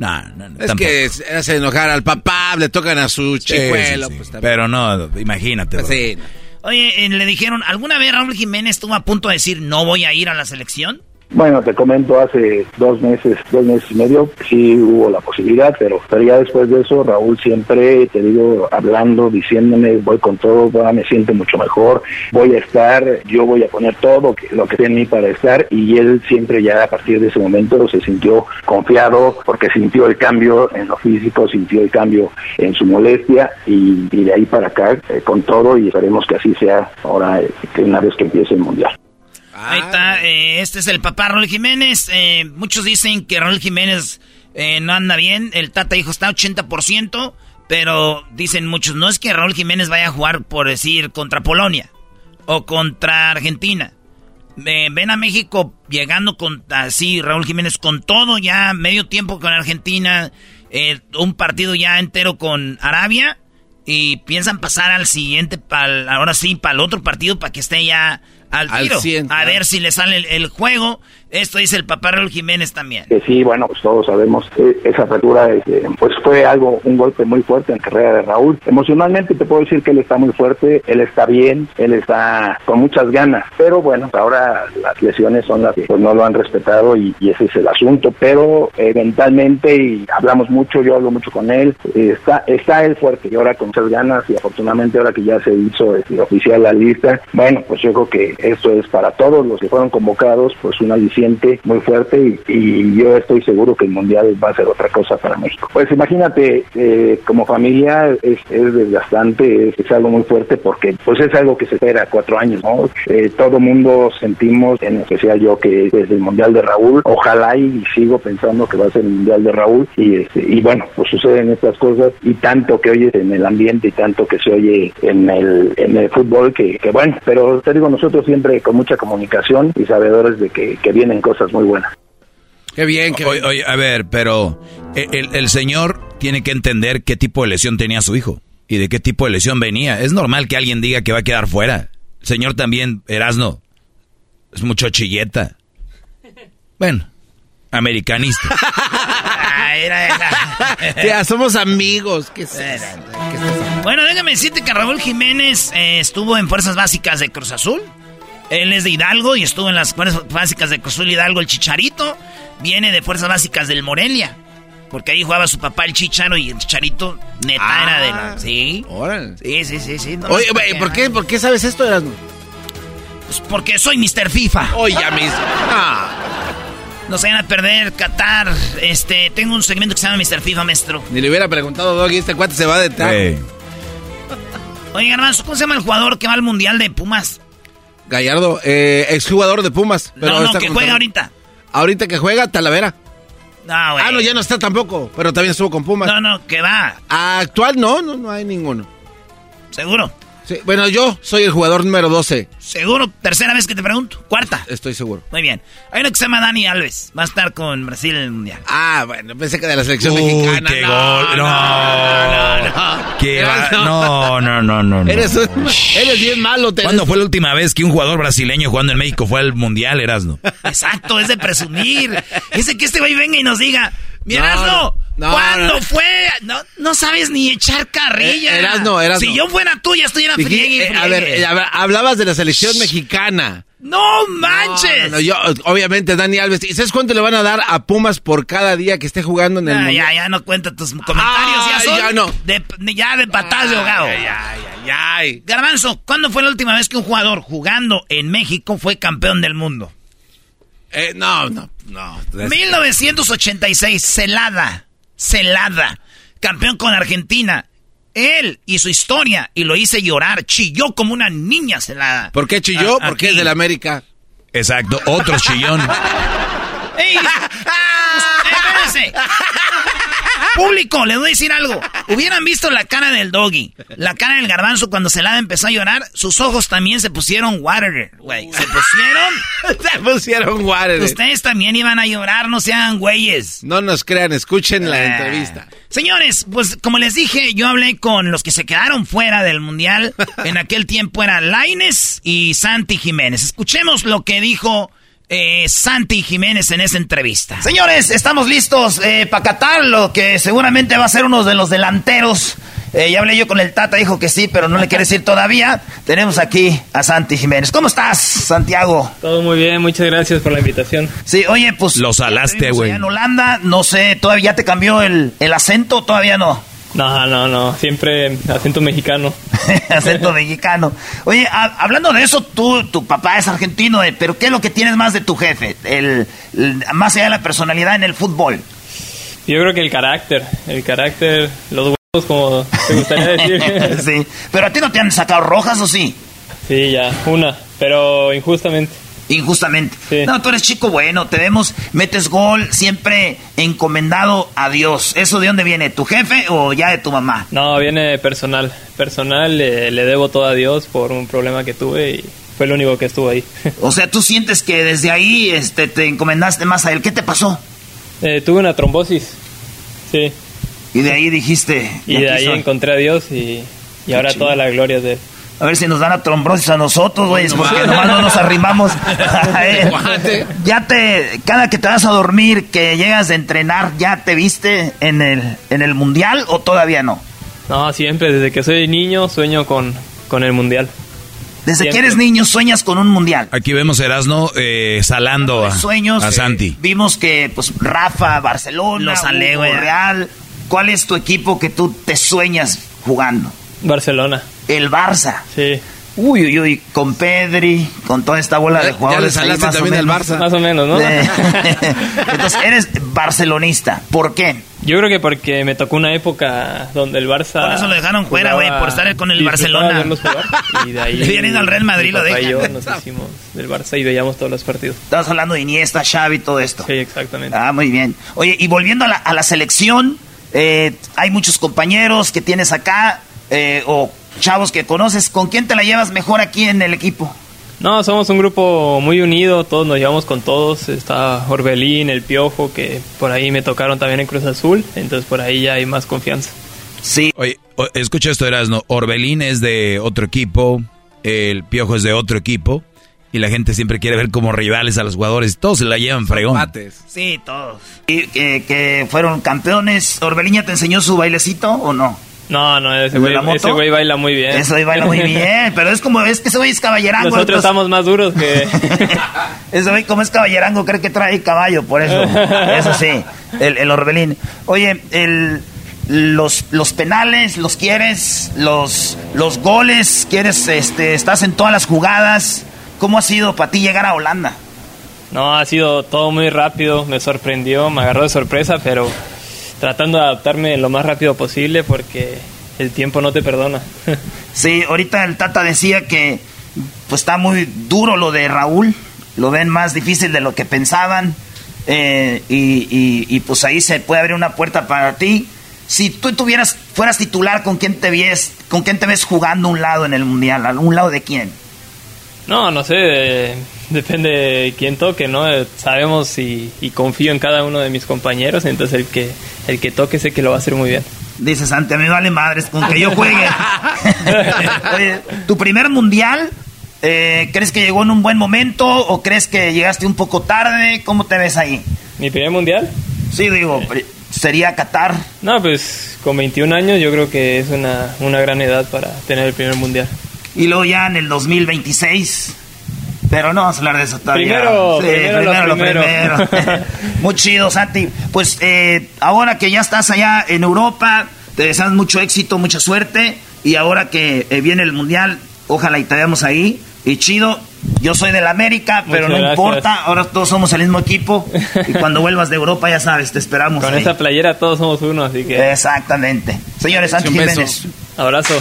No, no, no. Es que hace enojar al papá, le tocan a su chicuelo. Pues, Pero no, imagínate. Pues Oye, le dijeron, ¿alguna vez Raúl Jiménez estuvo a punto de decir no voy a ir a la selección? Bueno, te comento, hace dos meses, dos meses y medio, sí hubo la posibilidad, pero, pero ya después de eso, Raúl siempre, te digo, hablando, diciéndome, voy con todo, me siento mucho mejor, voy a estar, yo voy a poner todo lo que tiene en mí para estar, y él siempre ya a partir de ese momento se sintió confiado, porque sintió el cambio en lo físico, sintió el cambio en su molestia, y, de ahí para acá, eh, con todo, y esperemos que así sea ahora, eh, que una vez que empiece el Mundial. Ahí está, eh, este es el papá Raúl Jiménez. Eh, muchos dicen que Raúl Jiménez eh, no anda bien. El Tata dijo está 80%, pero dicen muchos, no es que Raúl Jiménez vaya a jugar, por decir, contra Polonia o contra Argentina. ven a México llegando con así, Raúl Jiménez con todo ya, medio tiempo con Argentina, un partido ya entero con Arabia y piensan pasar al siguiente, ahora sí, para el otro partido para que esté ya al tiro. a ver si le sale el, juego. Esto dice el papá Raúl Jiménez también. sí, bueno, pues todos sabemos que esa apertura este, pues fue algo, un golpe muy fuerte en la carrera de Raúl. Emocionalmente te puedo decir que él está muy fuerte, él está bien, él está con muchas ganas, pero bueno, ahora las lesiones son las que pues, no lo han respetado y, ese es el asunto, pero eventualmente, y hablamos mucho, yo hablo mucho con él, está, está él fuerte y ahora con muchas ganas y afortunadamente ahora que ya se hizo oficial la lista, bueno, pues yo creo que esto es para todos los que fueron convocados, pues un aliciente muy fuerte y, yo estoy seguro que el Mundial va a ser otra cosa para México. Pues imagínate, eh, como familia es, es desgastante, es, algo muy fuerte porque pues es algo que se espera cuatro años, ¿no? Eh, todo mundo sentimos, en especial yo que desde el Mundial de Raúl, ojalá y sigo pensando que va a ser el Mundial de Raúl y, este, y bueno, pues suceden estas cosas y tanto que oyes en el ambiente y tanto que se oye en el, en el fútbol que bueno, pero te digo, nosotros siempre con mucha comunicación y sabedores de que, vienen cosas muy buenas. Qué bien, que oye, a ver, pero el, el, señor tiene que entender qué tipo de lesión tenía su hijo y de qué tipo de lesión venía. Es normal que alguien diga que va a quedar fuera. El señor también, Erasno, es mucho chilleta. Bueno, americanista. (laughs) (laughs) ya, somos amigos. ¿Qué bueno, déjame decirte que Raúl Jiménez eh, estuvo en Fuerzas Básicas de Cruz Azul. Él es de Hidalgo y estuvo en las Fuerzas Básicas de Cruzul Hidalgo. El Chicharito viene de Fuerzas Básicas del Morelia. Porque ahí jugaba su papá el Chicharo y el Chicharito neta era de la... Ah, ¿Sí? Órale. Sí, sí, sí, sí. Oye, ¿por qué, ¿por qué sabes esto, Erasmo? Pues porque soy Mr. FIFA. Oye, mismo. (laughs) Ah. No se vayan a perder Qatar. Este, tengo un segmento que se llama Mr. FIFA, maestro. Ni le hubiera preguntado, Doggy, este cuate se va de tal. Oye, Garbanzo, ¿cómo se llama el jugador que va al Mundial de Pumas? Gallardo, eh, exjugador de Pumas. Pero no, no, que juega ahorita. Ahorita que juega, Talavera. No, güey. Ah, no, ya no está tampoco, pero también estuvo con Pumas. No, no, que va. Actual no, no, no hay ninguno. ¿Seguro? Bueno, yo soy el jugador número 12. ¿Seguro? ¿Tercera vez que te pregunto? ¿Cuarta? Estoy seguro. Muy bien. Hay uno que se llama Dani Alves. Va a estar con Brasil en el Mundial. Ah, bueno, pensé que de la selección mexicana. qué no, gol. No, no, no. Qué va- no, no, no, no, no. Eres, un- eres bien malo. te- ¿Cuándo fue la última vez que un jugador brasileño jugando en México fue al Mundial, Erasno? Exacto, es de presumir. Es de que este güey venga y nos diga, Erasno, no, ¿cuándo no. fue? No, no sabes ni echar carrilla. Eh, Erasno, Erasno. Si yo fuera tú, ya estuviera friegue y eh, a ver, friegue. eh, a ver, hablabas de la selección mexicana. ¡No manches! No, no, yo, obviamente, Dani Alves. ¿Y sabes cuánto le van a dar a Pumas por cada día que esté jugando en el Ah, ya, ya no cuenta tus comentarios. ya Ay, son ya no. De, ya de patadas de ahogado. Ay, ay, ay, ay. Garbanzo, ¿cuándo fue la última vez que un jugador jugando en México fue campeón del mundo? Eh, no, no, no. 1986, Celada. Celada. Campeón con Argentina. Él y su historia, y lo hice llorar, chilló como una niña celada. ¿Por qué chilló? Ah, Porque aquí. es del América. Exacto, otro chillón. (laughs) ¡Ey! ¡Espérense! Público, les voy a decir algo. Hubieran visto la cara del doggy, la cara del garbanzo cuando Celada empezó a llorar, sus ojos también se pusieron water, güey. Se pusieron. (laughs) Se pusieron water. Ustedes también iban a llorar, no sean güeyes. No nos crean, escuchen la Ah. entrevista. Señores, pues como les dije, yo hablé con los que se quedaron fuera del mundial. (laughs) En aquel tiempo eran Laines y Santi Jiménez. Escuchemos lo que dijo eh, Santi Jiménez en esa entrevista. Señores, estamos listos para Qatar, lo que seguramente va a ser uno de los delanteros. Eh, ya hablé yo con el Tata, dijo que sí, pero no le quiere decir todavía. Tenemos aquí a Santi Jiménez. ¿Cómo estás, Santiago? Todo muy bien, muchas gracias por la invitación. Sí, oye, pues... Lo salaste, Vivimos güey. En Holanda, no sé, ¿todavía te cambió el, el acento? Todavía no. No, no, no, siempre acento mexicano. (laughs) acento mexicano. Oye, ha- hablando de eso, tú, tu papá es argentino, eh, pero ¿qué es lo que tienes más de tu jefe? El, el- más allá de la personalidad en el fútbol. Yo creo que el carácter, el carácter, los huevos, como te gustaría decir. (laughs) sí. Pero a ti no te han sacado rojas, ¿o sí? Sí, ya, una, pero injustamente. Injustamente. No, tú eres chico bueno, te vemos, metes gol, siempre encomendado a Dios. ¿Eso de dónde viene? ¿Tu jefe o ya de tu mamá? No, viene personal. Personal, le, le debo todo a Dios por un problema que tuve y fue el único que estuvo ahí. (laughs) O sea, tú sientes que desde ahí este, te encomendaste más a él. ¿Qué te pasó? Eh, tuve una trombosis, sí. Y de ahí dijiste... Y "Y de ahí soy". encontré a Dios y, y ahora chido. toda la gloria es de él. A ver si nos dan a trombrosis a nosotros, güey, porque nomás no nos arrimamos (laughs) a. Ya te, cada que te vas a dormir, que llegas de entrenar, ¿ya te viste en el, en el mundial o todavía no? No, siempre, desde que soy niño sueño con, con el mundial. Desde que eres niño sueñas con un mundial. Aquí vemos a Erasno eh, salando a, Sueños. a eh, Santi. vimos que, pues, Rafa, Barcelona, Los. Real. ¿Cuál es tu equipo que tú te sueñas jugando? Barcelona. El Barça. Sí. Uy, uy, uy, con Pedri, con toda esta bola de Ya- ya jugadores. le ahí o también al menos. Barça. Más o menos, ¿no? De- (laughs) Entonces, eres barcelonista. ¿Por qué? Yo creo que porque me tocó una época donde el Barça. Por eso lo dejaron fuera, güey, por estar con el Barcelona. (laughs) Y de ahí. Ido al Real Madrid, lo dejan. yo nos hicimos del Barça y veíamos todos los partidos. Estabas hablando de Iniesta, Xavi, todo esto. Sí, exactamente. Ah, muy bien. Oye, y volviendo a la, a la selección, eh, hay muchos compañeros que tienes acá, eh, o chavos que conoces. ¿Con quién te la llevas mejor aquí en el equipo? No, somos un grupo muy unido, todos nos llevamos con todos. Está Orbelín, el Piojo, que por ahí me tocaron también en Cruz Azul, entonces por ahí ya hay más confianza. Sí. Oye, escucha esto, Erasno. Orbelín es de otro equipo, el Piojo es de otro equipo, y la gente siempre quiere ver como rivales a los jugadores. Todos se la llevan fregón. Sí, todos. ¿Y que, que fueron campeones? ¿Orbeliña te enseñó su bailecito o no? No, no, ese ¿El de güey, ese güey baila muy bien. Eso ahí baila muy bien, (laughs) pero es como, es que ese güey es caballerango. Nosotros entonces- estamos más duros que... (laughs) Ese güey como es caballerango cree que trae caballo, por eso. (laughs) Eso sí, el, el Orbelín. Oye, el, los, los penales, ¿los quieres? Los, los goles, ¿quieres? Este, ¿Estás en todas las jugadas? ¿Cómo ha sido para ti llegar a Holanda? No, ha sido todo muy rápido, me sorprendió, me agarró de sorpresa, pero tratando de adaptarme lo más rápido posible porque el tiempo no te perdona. (laughs) Sí, ahorita el Tata decía que pues está muy duro lo de Raúl, lo ven más difícil de lo que pensaban eh, y, y- y, pues ahí se puede abrir una puerta para ti. Si tú tuvieras, fueras titular, ¿con quién te ves, con quién te ves jugando un lado en el mundial? ¿A un lado de quién? No, no sé, (laughs) depende de quién toque, ¿no? Sabemos y, y, confío en cada uno de mis compañeros, entonces el que, el que toque sé que lo va a hacer muy bien. Dice Santi, a mí vale madres con que yo juegue. (laughs) (laughs) Oye, tu primer mundial, eh, ¿crees que llegó en un buen momento o crees que llegaste un poco tarde? ¿Cómo te ves ahí? ¿Mi primer mundial? Sí, digo, sería Qatar. No, pues con 21 años yo creo que es una, una gran edad para tener el primer mundial. Y luego ya en el 2026. Pero no vamos a hablar de eso todavía. Primero, primero, lo primero. (laughs) (laughs) Muy chido, Santi. Pues eh, ahora que ya estás allá en Europa, te deseamos mucho éxito, mucha suerte. Y ahora que eh, viene el Mundial, ojalá y te veamos ahí. Y chido, yo soy del América, pero no importa, ahora todos somos el mismo equipo. Y cuando (laughs) vuelvas de Europa, ya sabes, te esperamos. Con esa playera todos somos uno, así que. Exactamente. Señores, Santi Jiménez. Abrazo.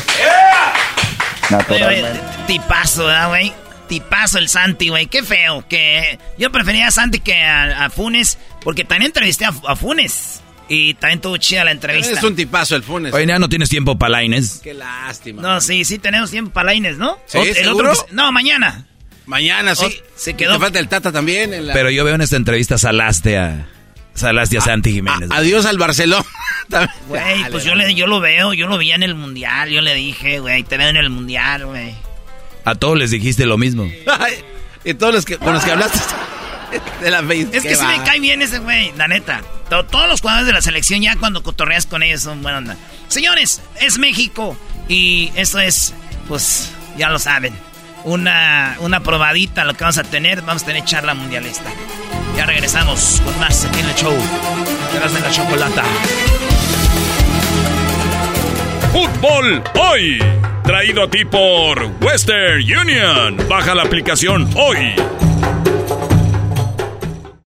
tipazo, ¿verdad, güey? Tipazo el Santi, güey. Qué feo. Que yo prefería a Santi que a, Funes, porque también entrevisté a, Funes. Y también tuvo chida la entrevista. Es un tipazo el Funes. Oye, ya no tienes tiempo para Laines. Qué lástima. No, sí, sí tenemos tiempo para Laines, ¿no? ¿Sí, el otro, no, mañana. Mañana, sí. se quedó. Te falta el Tata también. Pero yo veo en esta entrevista salaste a... Salaste a, Santi Jiménez. adiós al Barcelona. (laughs) Güey, pues yo, le, yo lo veo, yo lo vi en el Mundial, yo le dije, güey, te veo en el Mundial, güey. A todos les dijiste lo mismo. y todos los que, con los que hablaste (laughs) de la face. Es que sí me cae bien ese güey, la neta. Todos los jugadores de la selección ya cuando cotorreas con ellos son buena onda. Señores, es México y esto es, pues, ya lo saben, una, una probadita lo que vamos a tener. Vamos a tener charla mundialista. Ya regresamos con más aquí en el show. de la chocolata. Fútbol hoy. Traído a ti por Western Union. Baja la aplicación hoy.